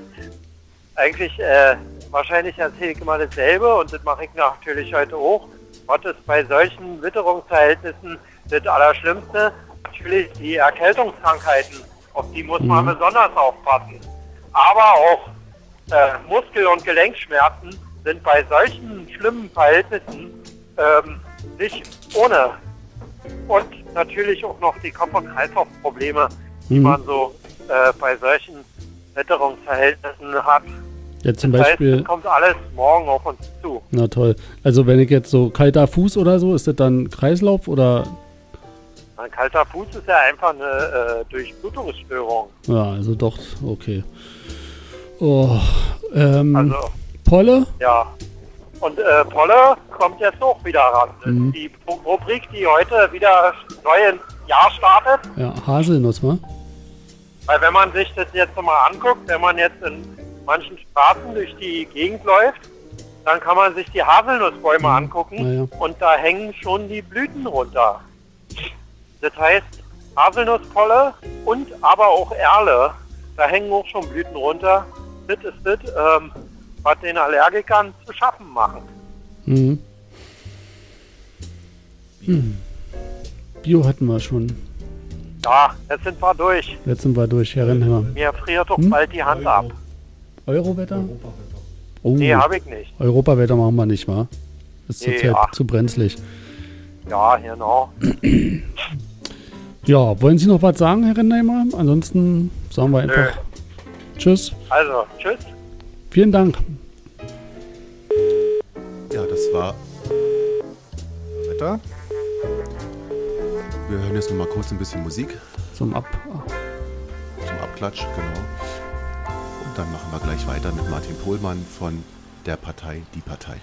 [LAUGHS] eigentlich äh, wahrscheinlich erzähle ich immer dasselbe und das mache ich natürlich heute auch. Was ist bei solchen Witterungsverhältnissen das Allerschlimmste? Natürlich die Erkältungskrankheiten, auf die muss man Mhm. besonders aufpassen. Aber auch äh, Muskel- und Gelenkschmerzen sind bei solchen schlimmen Verhältnissen ähm, nicht ohne. Und natürlich auch noch die Kopf- und Kreislaufprobleme, die Mhm. man so äh, bei solchen Witterungsverhältnissen hat. Ja, zum Das heißt, Beispiel, es kommt alles morgen auf uns zu. na toll. Also wenn ich jetzt so kalter Fuß oder so, ist das dann Kreislauf oder? Ein kalter Fuß ist ja einfach eine äh, Durchblutungsstörung. Ja, also doch, okay. Oh, ähm, Also, Polle? ja. Und äh, Polle kommt jetzt auch wieder ran. Mhm. Die Ru- Rubrik, die heute wieder neu ins Jahr startet. Ja, Haselnuss, wa? Weil wenn man sich das jetzt mal anguckt, wenn man jetzt in manchen Straßen durch die Gegend läuft, dann kann man sich die Haselnussbäume angucken Ja, ja. und da hängen schon die Blüten runter. Das heißt, Haselnusspolle und aber auch Erle, da hängen auch schon Blüten runter. Das ist das, ähm, was den Allergikern zu schaffen machen. Mhm. Hm. Bio hatten wir schon. Ja, jetzt sind wir durch. Jetzt sind wir durch, Herr Rennheimer. Mir friert doch Hm? bald die Hand ab. Eurowetter? Oh, Nee, habe ich nicht. Europawetter machen wir nicht, wa? Ist Nee, zurzeit ach. zu brenzlig. Ja, genau. [CLEARS THROAT] Ja, wollen Sie noch was sagen, Herr Rennheimer? Ansonsten sagen wir einfach Tschüss. Also, tschüss. Vielen Dank. Ja, das war Wetter. Wir hören jetzt noch mal kurz ein bisschen Musik Zum Ab. zum Abklatsch, genau. Dann machen wir gleich weiter mit Martin Pohlmann von der Partei Die Partei.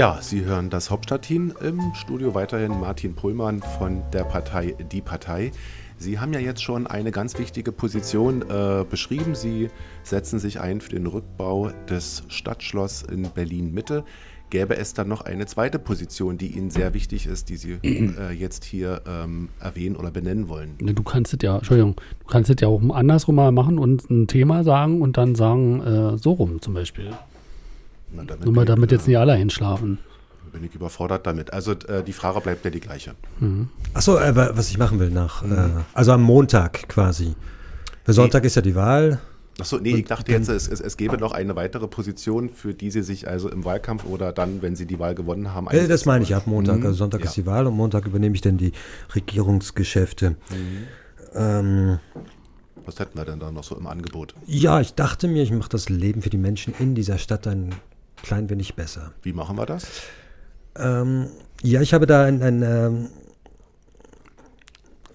Ja, Sie hören das Hauptstadtteam im Studio weiterhin Martin Pullmann von der Partei Die Partei. Sie haben ja jetzt schon eine ganz wichtige Position äh, beschrieben. Sie setzen sich ein für den Rückbau des Stadtschloss in Berlin Mitte. Gäbe es dann noch eine zweite Position, die Ihnen sehr wichtig ist, die Sie äh, jetzt hier ähm, erwähnen oder benennen wollen? Ne, Du kannst es ja, Entschuldigung, du kannst es ja auch andersrum mal machen und ein Thema sagen und dann sagen, äh, so rum zum Beispiel. Na, damit Nur mal bin ich, damit äh, jetzt nicht alle einschlafen. bin ich überfordert damit. Also äh, die Frage bleibt ja die gleiche. Achso, äh, wa- was ich machen will nach, äh, also am Montag quasi. Für Sonntag ist ja die Wahl. Achso, nee, ich dachte jetzt, es, es, es gäbe noch eine weitere Position, für die Sie sich also im Wahlkampf oder dann, wenn Sie die Wahl gewonnen haben, Äh, das einsetzen meine ich ab Montag. Mhm. Also Sonntag Ja. ist die Wahl und Montag übernehme ich dann die Regierungsgeschäfte. Ähm, Was hätten wir denn da noch so im Angebot? ja, ich dachte mir, ich mache das Leben für die Menschen in dieser Stadt ein klein wenig besser. Wie machen wir das? Ähm, ja, ich habe da ein, ein ähm,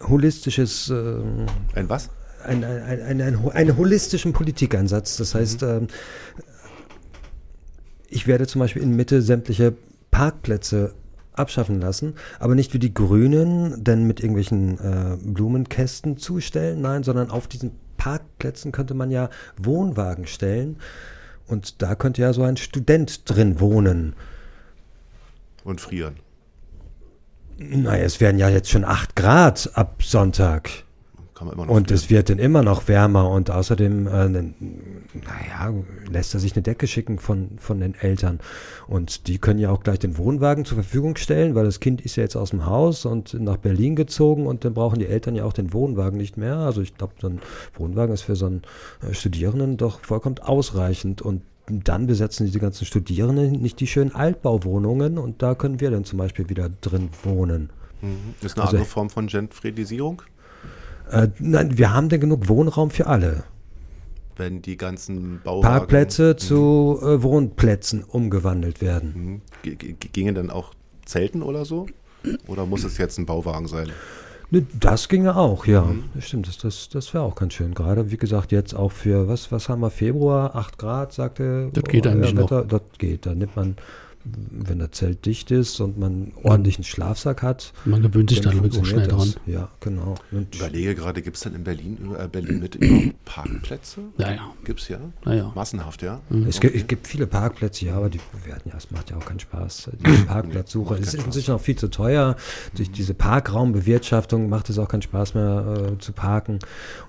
holistisches, ähm, Ein was? ein, ein, ein, ein, ein, einen holistischen Politikansatz. Das heißt, ähm, ich werde zum Beispiel in Mitte sämtliche Parkplätze abschaffen lassen, aber nicht wie die Grünen, denn mit irgendwelchen äh, Blumenkästen zustellen, nein, sondern auf diesen Parkplätzen könnte man ja Wohnwagen stellen und da könnte ja so ein Student drin wohnen. Und frieren. Naja, es werden ja jetzt schon 8 Grad ab Sonntag. Kann man immer noch Und frieren. es wird dann immer noch wärmer und außerdem, äh, naja, lässt er sich eine Decke schicken von, von den Eltern. Und die können ja auch gleich den Wohnwagen zur Verfügung stellen, weil das Kind ist ja jetzt aus dem Haus und nach Berlin gezogen und dann brauchen die Eltern ja auch den Wohnwagen nicht mehr. Also ich glaube, so ein Wohnwagen ist für so einen äh, Studierenden doch vollkommen ausreichend und dann besetzen diese ganzen Studierenden nicht die schönen Altbauwohnungen und da können wir dann zum Beispiel wieder drin wohnen. Mhm. Ist eine also- andere Form von Gentrifilisierung, Äh, nein, wir haben denn genug Wohnraum für alle. wenn die ganzen Bauwagen... Parkplätze zu äh, Wohnplätzen umgewandelt werden. Mhm. Gingen dann auch Zelten oder so? Oder muss es jetzt ein Bauwagen sein? Ne, Das ginge auch, ja. Mhm. Das stimmt, das, das, das wäre auch ganz schön. Gerade, wie gesagt, jetzt auch für, was, was haben wir, Februar, 8 Grad, sagte Das geht eigentlich noch. Wetter. Das geht, da nimmt man, wenn das Zelt dicht ist und man ordentlichen Schlafsack hat. Man gewöhnt sich da dann auch schnell dran. Ja, genau. Und Ich überlege gerade, gibt es denn in Berlin, äh, Berlin mit Parkplätze? Ja, ja. Gibt es ja? Naja. Massenhaft, ja? Es, gibt, es gibt viele Parkplätze, ja, aber die werden ja, es macht ja auch keinen Spaß. Die Parkplatzsuche. Ist keinen inzwischen auch viel zu teuer. Durch diese Parkraumbewirtschaftung macht es auch keinen Spaß mehr äh, zu parken.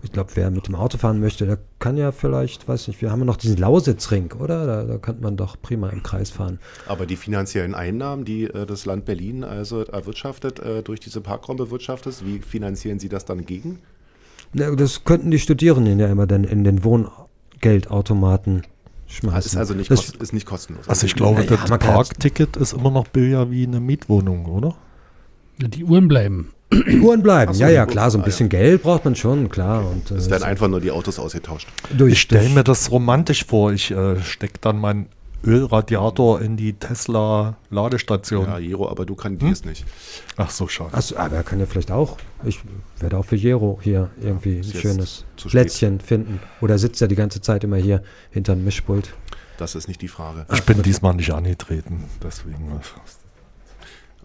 Ich glaube, wer mit dem Auto fahren möchte, der kann ja vielleicht, weiß nicht, wir haben ja noch diesen Lausitzring, oder? Da, da könnte man doch prima im Kreis fahren. Aber die finanziellen Einnahmen, die äh, das Land Berlin also erwirtschaftet, äh, durch diese Parkraumbewirtschaftet, wie finanzieren Sie das dann gegen? Na, das könnten die Studierenden ja immer dann in den Wohngeldautomaten schmeißen. ist also nicht, das, kost, ist nicht kostenlos. Also ich glaube, Ja, das Parkticket ist immer noch billiger wie eine Mietwohnung, oder? Die Uhren bleiben. Die Uhren bleiben. Ach so, ja, ja, klar, so ein ah, bisschen Geld braucht man schon, klar. Und, es äh, werden einfach nur die Autos ausgetauscht. durch, Ich stelle mir das romantisch vor. Ich äh, stecke dann meinen Ölradiator in die Tesla-Ladestation. Ja, Jero, aber du kandidierst Hm? nicht. Ach so, schade. Achso, aber er kann ja vielleicht auch. Ich werde auch für Jero hier irgendwie ein ist jetzt schönes. Plätzchen finden. Oder sitzt er die ganze Zeit immer hier hinterm Mischpult? Das ist nicht die Frage. Ich bin diesmal nicht angetreten, deswegen.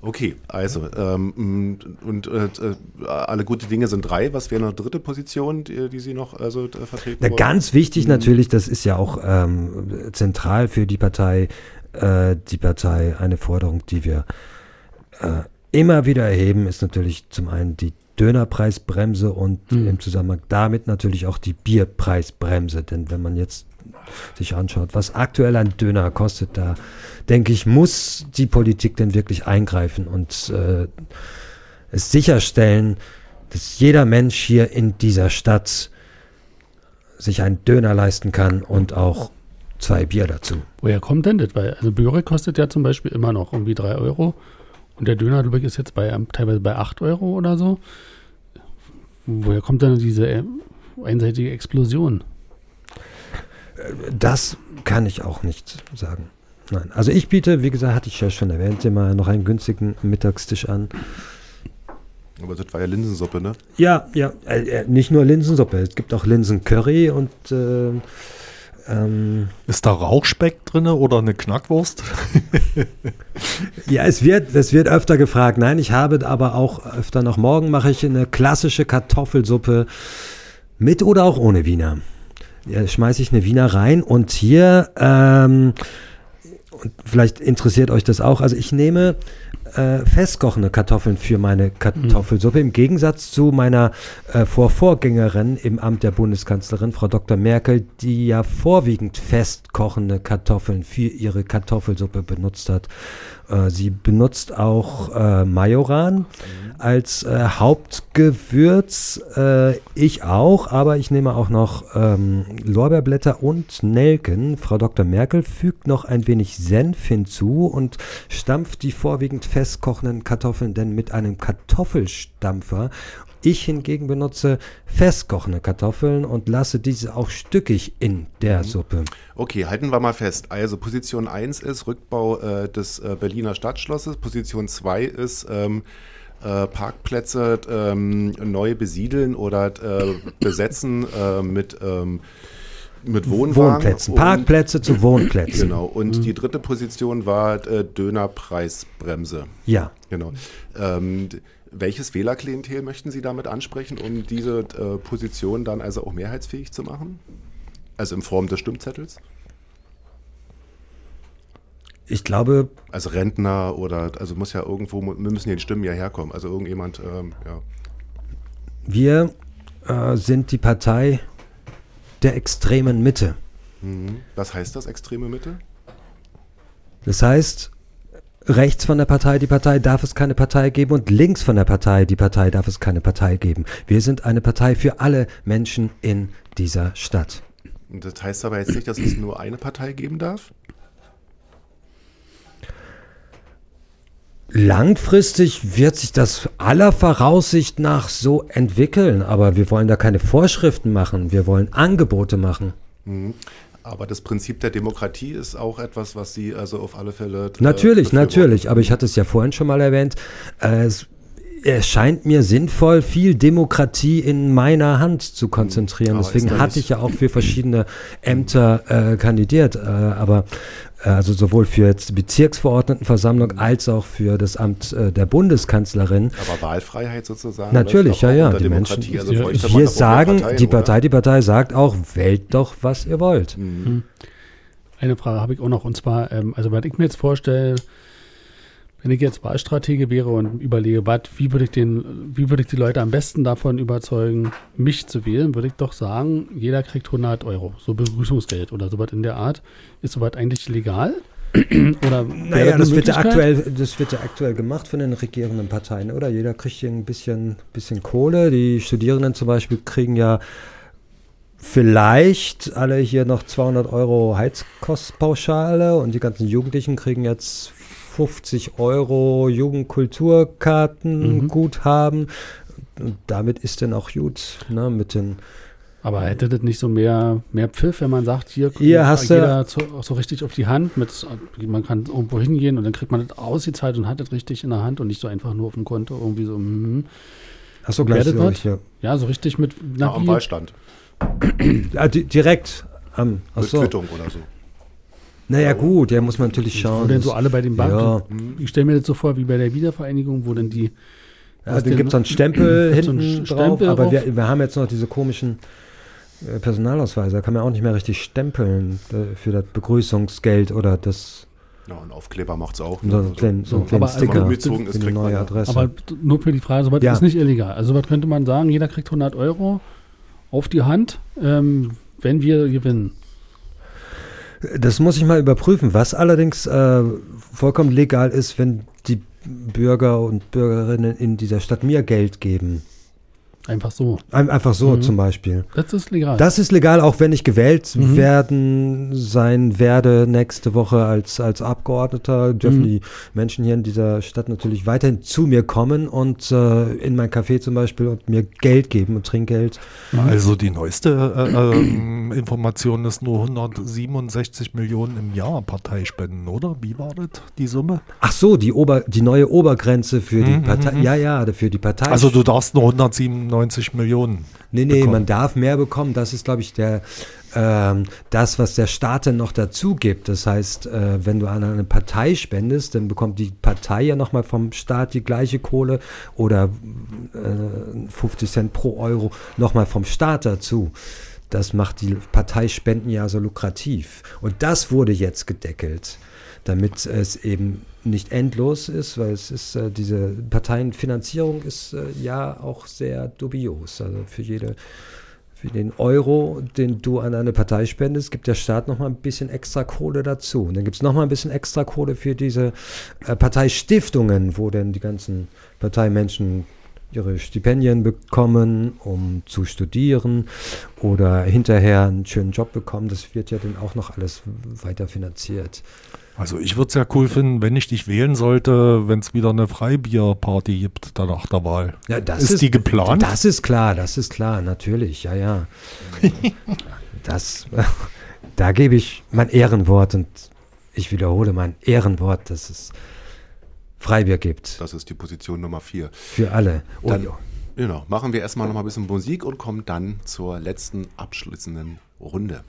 Okay, also, ähm, und äh, äh, alle gute Dinge sind drei. Was wäre eine dritte Position, die, die Sie noch also, äh, vertreten Na, wollen? ganz wichtig natürlich, das ist ja auch ähm, zentral für die Partei, äh, die Partei, eine Forderung, die wir äh, immer wieder erheben, ist natürlich zum einen die Dönerpreisbremse und Mhm. im Zusammenhang damit natürlich auch die Bierpreisbremse. Denn wenn man jetzt sich anschaut, was aktuell ein Döner kostet, da denke ich, muss die Politik denn wirklich eingreifen und äh, es sicherstellen, dass jeder Mensch hier in dieser Stadt sich einen Döner leisten kann und auch zwei Bier dazu. Woher kommt denn das? Weil, also Börek kostet ja zum Beispiel immer noch irgendwie 3 Euro. Und der Döner, ist jetzt bei, ähm, teilweise bei 8 Euro oder so. Woher kommt denn diese äh, einseitige Explosion? Das kann ich auch nicht sagen. Nein, also ich biete, wie gesagt, hatte ich ja schon erwähnt, immer noch einen günstigen Mittagstisch an. Aber das war ja Linsensuppe, ne? Ja, ja, äh, äh, nicht nur Linsensuppe, es gibt auch Linsencurry und äh, Ähm, Ist da Rauchspeck drin oder eine Knackwurst? [LAUGHS] ja, es wird, es wird öfter gefragt. Nein, ich habe aber auch öfter noch morgen mache ich eine klassische Kartoffelsuppe mit oder auch ohne Wiener. Ja, schmeiße ich eine Wiener rein und hier, ähm, und vielleicht interessiert euch das auch, also ich nehme äh, festkochende Kartoffeln für meine Kartoffelsuppe. Im Gegensatz zu meiner äh, Vorvorgängerin im Amt der Bundeskanzlerin, Frau Dr. Merkel, die ja vorwiegend festkochende Kartoffeln für ihre Kartoffelsuppe benutzt hat. Äh, sie benutzt auch äh, Majoran als äh, Hauptgewürz. Äh, ich auch, aber ich nehme auch noch ähm, Lorbeerblätter und Nelken. Frau Dr. Merkel fügt noch ein wenig Senf hinzu und stampft die vorwiegend festkochenden Kartoffeln denn mit einem Kartoffelstampfer. Ich hingegen benutze festkochende Kartoffeln und lasse diese auch stückig in der Suppe. Okay, halten wir mal fest. Also Position 1 ist Rückbau äh, des äh, Berliner Stadtschlosses. Position 2 ist ähm, äh, Parkplätze ähm, neu besiedeln oder äh, besetzen äh, mit, ähm, mit Wohnwagen. Wohnplätzen. Parkplätze zu Wohnplätzen. Genau. Und die dritte Position war äh, Dönerpreisbremse. Ja. Genau. Ähm, welches Wählerklientel möchten Sie damit ansprechen, um diese äh, Position dann also auch mehrheitsfähig zu machen? Also in Form des Stimmzettels? Ich glaube, Also Rentner oder, also muss ja irgendwo, mu- müssen ja die Stimmen ja herkommen. Also irgendjemand, ähm, ja. wir äh, sind die Partei der extremen Mitte. Mhm. Was heißt das, extreme Mitte? Das heißt, rechts von der Partei die Partei darf es keine Partei geben und links von der Partei die Partei darf es keine Partei geben. Wir sind eine Partei für alle Menschen in dieser Stadt. Und das heißt aber jetzt nicht, dass es nur eine Partei geben darf? Langfristig wird sich das aller Voraussicht nach so entwickeln, aber wir wollen da keine Vorschriften machen, wir wollen Angebote machen. Mhm. Aber das Prinzip der Demokratie ist auch etwas, was Sie also auf alle Fälle. äh, Natürlich, natürlich, aber ich hatte es ja vorhin schon mal erwähnt. Äh, erscheint mir sinnvoll, viel Demokratie in meiner Hand zu konzentrieren. Aber Deswegen hatte ich ja auch für verschiedene Ämter äh, kandidiert, äh, aber äh, also sowohl für jetzt die Bezirksverordnetenversammlung als auch für das Amt äh, der Bundeskanzlerin. Aber Wahlfreiheit sozusagen. Natürlich, ja, ja. Die Demokratie. Menschen, Also man wir sagen, Parteien, die oder? Partei, die Partei sagt auch, wählt doch, was ihr wollt. Mhm. Eine Frage habe ich auch noch, und zwar, ähm, also was ich mir jetzt vorstelle, wenn ich jetzt Wahlstratege wäre und überlege, was, wie würde ich den, wie würde ich die Leute am besten davon überzeugen, mich zu wählen, würde ich doch sagen, jeder kriegt 100 Euro, so Begrüßungsgeld oder sowas in der Art. Ist sowas eigentlich legal? [CLEARS THROAT] oder Naja, eine das wird, ja aktuell, das wird ja aktuell gemacht von den regierenden Parteien, oder? Jeder kriegt hier ein bisschen, bisschen Kohle. Die Studierenden zum Beispiel kriegen ja vielleicht alle hier noch 200 Euro Heizkostpauschale und die ganzen Jugendlichen kriegen jetzt 50 Euro Jugendkulturkarten, Mhm. Guthaben. Und damit ist dann auch gut, ne, mit den Aber hätte das nicht so mehr, mehr Pfiff, wenn man sagt, hier Hier kriegt hast du- jeder so, so richtig auf die Hand, mit, man kann irgendwo hingehen und dann kriegt man das ausgezahlt und hat das richtig in der Hand und nicht so einfach nur auf dem Konto irgendwie so, mhm. Achso, gleich so, was? hier. ja, so richtig mit, Ja, na, am wie- Wahlstand. Ah, di direkt am. Mit Achso. Quittung oder so. Naja, gut, ja, muss man natürlich wo schauen. denn so alle bei den Banken, Ja. ich stelle mir das so vor, wie bei der Wiedervereinigung, wo dann die, Ja, Was dann denn? gibt es einen Stempel Gibt's [CLEARS THROAT] so einen hinten drauf, Stempel aber wir, wir haben jetzt noch diese komischen äh, Personalausweise, da kann man auch nicht mehr richtig stempeln äh, für das Begrüßungsgeld oder das Ja, und Aufkleber macht es auch. so einen Also, kleinen, so einen So, kleinen aber Sticker einfach mitgezogen ist, kriegt man neue ja. Adresse. aber nur für die Frage, sowas Ja. ist nicht illegal. Also was könnte man sagen, jeder kriegt 100 Euro auf die Hand, ähm, wenn wir gewinnen. Das muss ich mal überprüfen, was allerdings äh, vollkommen legal ist, wenn die Bürger und Bürgerinnen in dieser Stadt mir Geld geben. Einfach so. Ein- Einfach so Mhm. zum Beispiel. Das ist legal. Das ist legal, auch wenn ich gewählt Mhm. werden sein werde nächste Woche als, als Abgeordneter, dürfen Mhm. die Menschen hier in dieser Stadt natürlich weiterhin zu mir kommen und äh, in mein Café zum Beispiel und mir Geld geben und Trinkgeld. Also die neueste äh, ähm, Information ist nur 167 Millionen im Jahr Parteispenden, oder? Wie war das, die Summe? Ach so, die, Ober, die neue Obergrenze für die Mhm, Partei. mhm. Ja, ja, für die Partei. Also du darfst nur 197 Millionen. Nee, nee, bekommen. man darf mehr bekommen. Das ist, glaube ich, der ähm, das, was der Staat denn noch dazu gibt. Das heißt, äh, wenn du an eine Partei spendest, dann bekommt die Partei ja nochmal vom Staat die gleiche Kohle oder äh, 50 Cent pro Euro nochmal vom Staat dazu. Das macht die Parteispenden ja so lukrativ. Und das wurde jetzt gedeckelt, damit es eben nicht endlos ist, weil es ist, äh, diese Parteienfinanzierung ist äh, ja auch sehr dubios. Also für jede für den Euro, den du an eine Partei spendest, gibt der Staat nochmal ein bisschen extra Kohle dazu. Und dann gibt es nochmal ein bisschen extra Kohle für diese äh, Parteistiftungen, wo dann die ganzen Parteimenschen ihre Stipendien bekommen, um zu studieren oder hinterher einen schönen Job bekommen. Das wird ja dann auch noch alles weiter finanziert. Also ich würde es ja cool finden, wenn ich dich wählen sollte, wenn es wieder eine Freibierparty gibt danach der Wahl. Ja, das ist, ist die geplant? Das ist klar, das ist klar, natürlich, ja, ja. [LAUGHS] das, [LAUGHS] da gebe ich mein Ehrenwort und ich wiederhole mein Ehrenwort, dass es Freibier gibt. Das ist die Position Nummer vier. Für alle. Oh, Dann, genau, machen wir erstmal noch mal ein bisschen Musik und kommen dann zur letzten abschließenden Runde.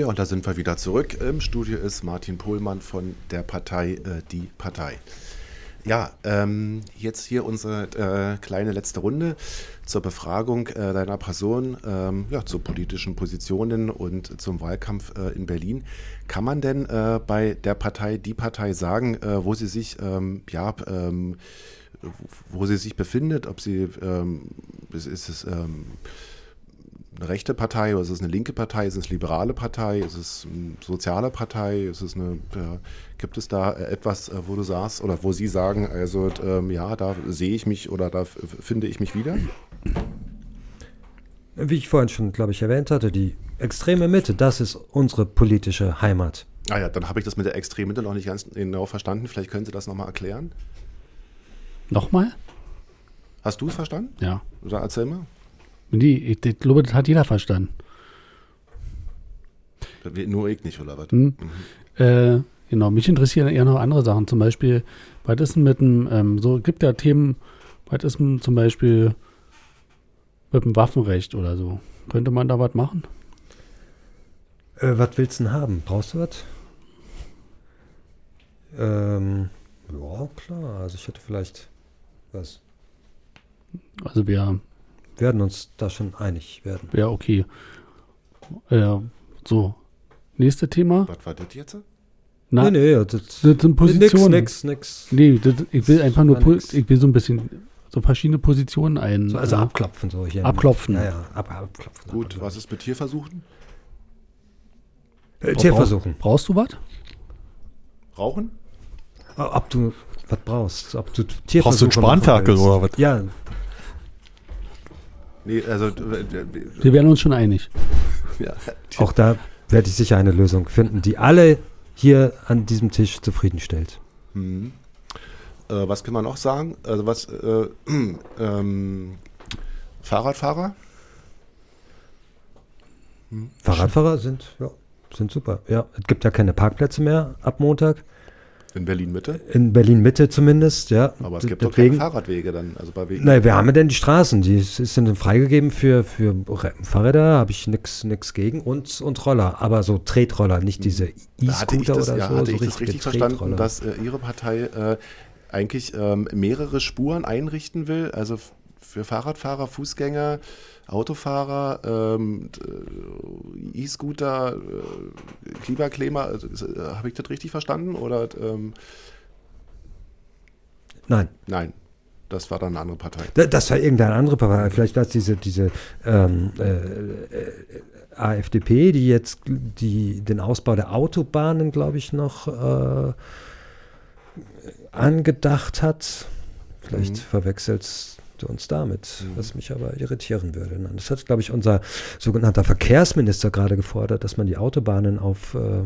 Ja, und da sind wir wieder zurück. Im Studio ist Martin Pohlmann von der Partei äh, Die Partei. Ja, ähm, jetzt hier unsere äh, kleine letzte Runde zur Befragung äh, deiner Person, ähm, ja, zu politischen Positionen und zum Wahlkampf äh, in Berlin. Kann man denn äh, bei der Partei, die Partei sagen, äh, wo sie sich, ähm, ja, ähm, wo sie sich befindet, ob sie, ähm, ist, ist es ähm, eine rechte Partei oder ist es eine linke Partei, ist es eine liberale Partei, ist es eine soziale Partei, ist es eine, äh, gibt es da äh, etwas, äh, wo du sagst oder wo sie sagen, also ähm, ja, da sehe ich mich oder da finde ich mich wieder? Wie ich vorhin schon, glaube ich, erwähnt hatte, die extreme Mitte, das ist unsere politische Heimat. Ah ja, dann habe ich das mit der Extremmitte noch nicht ganz genau verstanden. Vielleicht können Sie das nochmal erklären. Nochmal? Hast du es verstanden? Ja. Oder erzähl mal. Nee, ich, ich glaube, das hat jeder verstanden. Nur ich nicht, oder was? Hm? Äh, genau, mich interessieren eher noch andere Sachen. Zum Beispiel, was ist denn mit dem, ähm, so gibt ja Themen, was ist denn zum Beispiel mit dem Waffenrecht oder so? Könnte man da was machen? Äh, was willst du denn haben? Brauchst du was? Ähm, ja, klar. Also ich hätte vielleicht was. Also Wir werden uns da schon einig werden. wär okay. Äh, so, nächste Thema. Was war das jetzt? Na, nee, nee, das, das sind Positionen. Nix, nix, nix. Nee, das, ich will einfach nur, ich will so ein bisschen so verschiedene Positionen ein. So, also äh, abklopfen so hier. Abklopfen. Ja, ja, ab, abklopfen. Gut, was ist mit Tierversuchen? Äh, Tierversuchen. Brauchst du was? Rauchen? Ob du was brauchst. Ob du Brauchst du einen Tierversuche Spanferkel oder was? Ja, Nee, also, äh, Wir werden uns schon einig. [LAUGHS] ja, auch da werde ich sicher eine Lösung finden, die alle hier an diesem Tisch zufriedenstellt. Mhm. Äh, was kann man noch sagen? Also was äh, [CLEARS THROAT] ähm, Fahrradfahrer? Fahrradfahrer sind, ja, sind super. Ja, es gibt ja keine Parkplätze mehr ab Montag. In Berlin Mitte. In Berlin Mitte zumindest, ja. Aber es gibt doch deswegen- keine Fahrradwege dann. Also bei Wegen. Nein, wir haben ja denn die Straßen, die sind dann freigegeben für, für Fahrräder, habe ich nichts nix gegen und, und Roller, aber so Tretroller, nicht diese ich E-Scooter oder ja, so. hatte so ich das richtig verstanden, dass äh, Ihre Partei äh, eigentlich ähm, mehrere Spuren einrichten will, also für Fahrradfahrer, Fußgänger, Autofahrer, ähm, äh, E-Scooter, äh, Klimakleber. Also, äh, Habe ich das richtig verstanden? Oder ähm, Nein, nein, das war dann eine andere Partei. da- das war irgendeine andere Partei. Vielleicht war es diese, diese ähm, äh, äh, AfDP, die jetzt die, den Ausbau der Autobahnen, glaube ich, noch äh, angedacht hat. Vielleicht Mhm. verwechselst du uns damit, was mich aber irritieren würde. Das hat, glaube ich, unser sogenannter Verkehrsminister gerade gefordert, dass man die Autobahnen auf äh,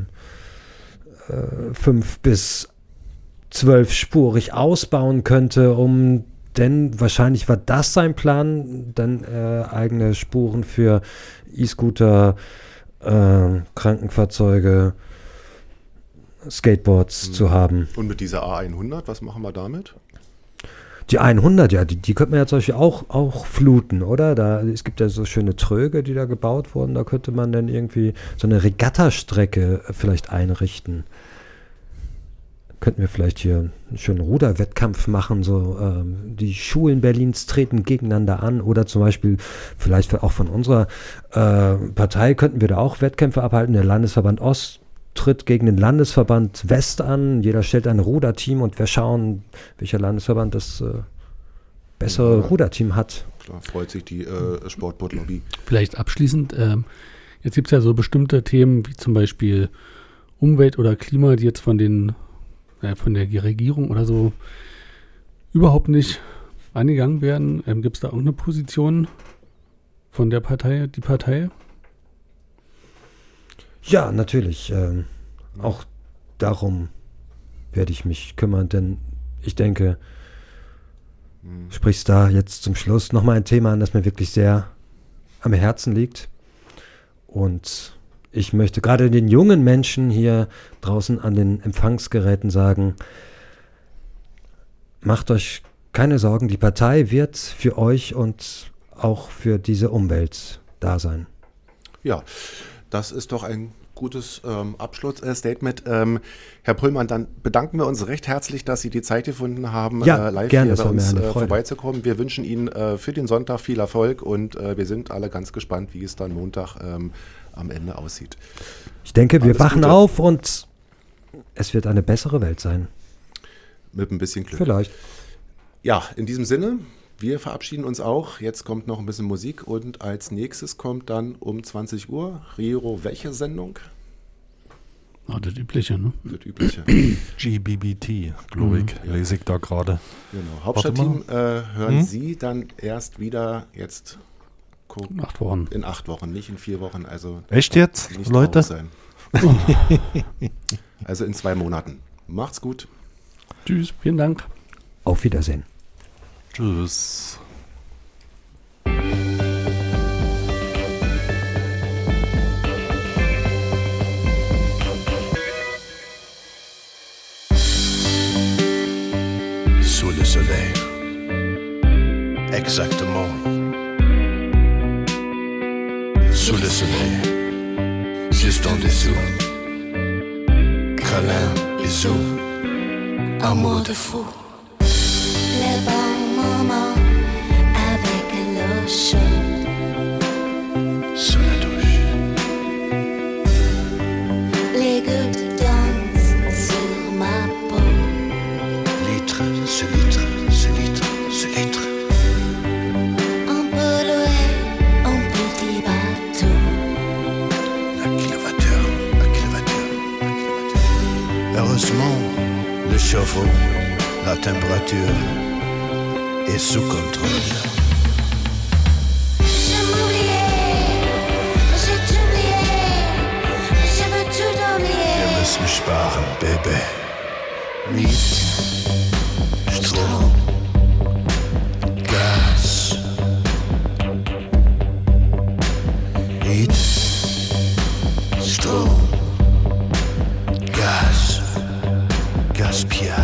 äh, fünf bis zwölfspurig ausbauen könnte, um denn wahrscheinlich war das sein Plan, dann äh, eigene Spuren für E-Scooter, äh, Krankenfahrzeuge, Skateboards zu haben. Und mit dieser A100, was machen wir damit? Die 100, ja, die, die könnte man ja zum Beispiel auch, auch fluten, oder? Da, es gibt ja so schöne Tröge, die da gebaut wurden. Da könnte man dann irgendwie so eine Regattastrecke äh, vielleicht einrichten. Könnten wir vielleicht hier einen schönen Ruderwettkampf machen. So, ähm, die Schulen Berlins treten gegeneinander an. Oder zum Beispiel, vielleicht auch von unserer äh, Partei könnten wir da auch Wettkämpfe abhalten. Der Landesverband Ost tritt gegen den Landesverband West an. Jeder stellt ein Ruderteam und wir schauen, welcher Landesverband das äh, bessere Ja. Ruderteam hat. Da freut sich die äh, Sportbordlobby. Vielleicht abschließend, ähm, jetzt gibt es ja so bestimmte Themen wie zum Beispiel Umwelt oder Klima, die jetzt von den äh, von der Regierung oder so überhaupt nicht angegangen werden. Ähm, gibt es da irgendeine Position von der Partei, die Partei? Ja, natürlich. Ähm, auch darum werde ich mich kümmern, denn ich denke, sprichst da jetzt zum Schluss nochmal ein Thema an, das mir wirklich sehr am Herzen liegt. Und ich möchte gerade den jungen Menschen hier draußen an den Empfangsgeräten sagen, macht euch keine Sorgen, die Partei wird für euch und auch für diese Umwelt da sein. Ja, das ist doch ein gutes ähm, Abschlussstatement. Ähm, Herr Pullmann, dann bedanken wir uns recht herzlich, dass Sie die Zeit gefunden haben, Ja, äh, live gerne, hier bei uns äh, vorbeizukommen. Wir wünschen Ihnen äh, für den Sonntag viel Erfolg und äh, wir sind alle ganz gespannt, wie es dann Montag ähm, am Ende aussieht. Ich denke, wir Alles wachen Gute. auf und es wird eine bessere Welt sein. Mit ein bisschen Glück. Vielleicht. Ja, in diesem Sinne, wir verabschieden uns auch. Jetzt kommt noch ein bisschen Musik und als nächstes kommt dann um 20 Uhr, Rio, welche Sendung? Ah, das Übliche, ne? Das übliche. [CLEARS THROAT] GBBT, glaube ich, lese ich da gerade. Genau. Hauptstadtteam äh, hören Hm? Sie dann erst wieder jetzt In acht Wochen. in acht Wochen, nicht in vier Wochen. Also Echt jetzt, nicht Leute? sein. also in zwei Monaten. Macht's gut. Tschüss, vielen Dank. Auf Wiedersehen. Sous le soleil. Exactement. Sous le soleil. Juste en dessous. Câlin, bisous. Amour de fou. Température est sous contrôle. Müssen sparen, Baby. Miet, Strom, Gas. Miet, Strom, Gas, Gaspillage.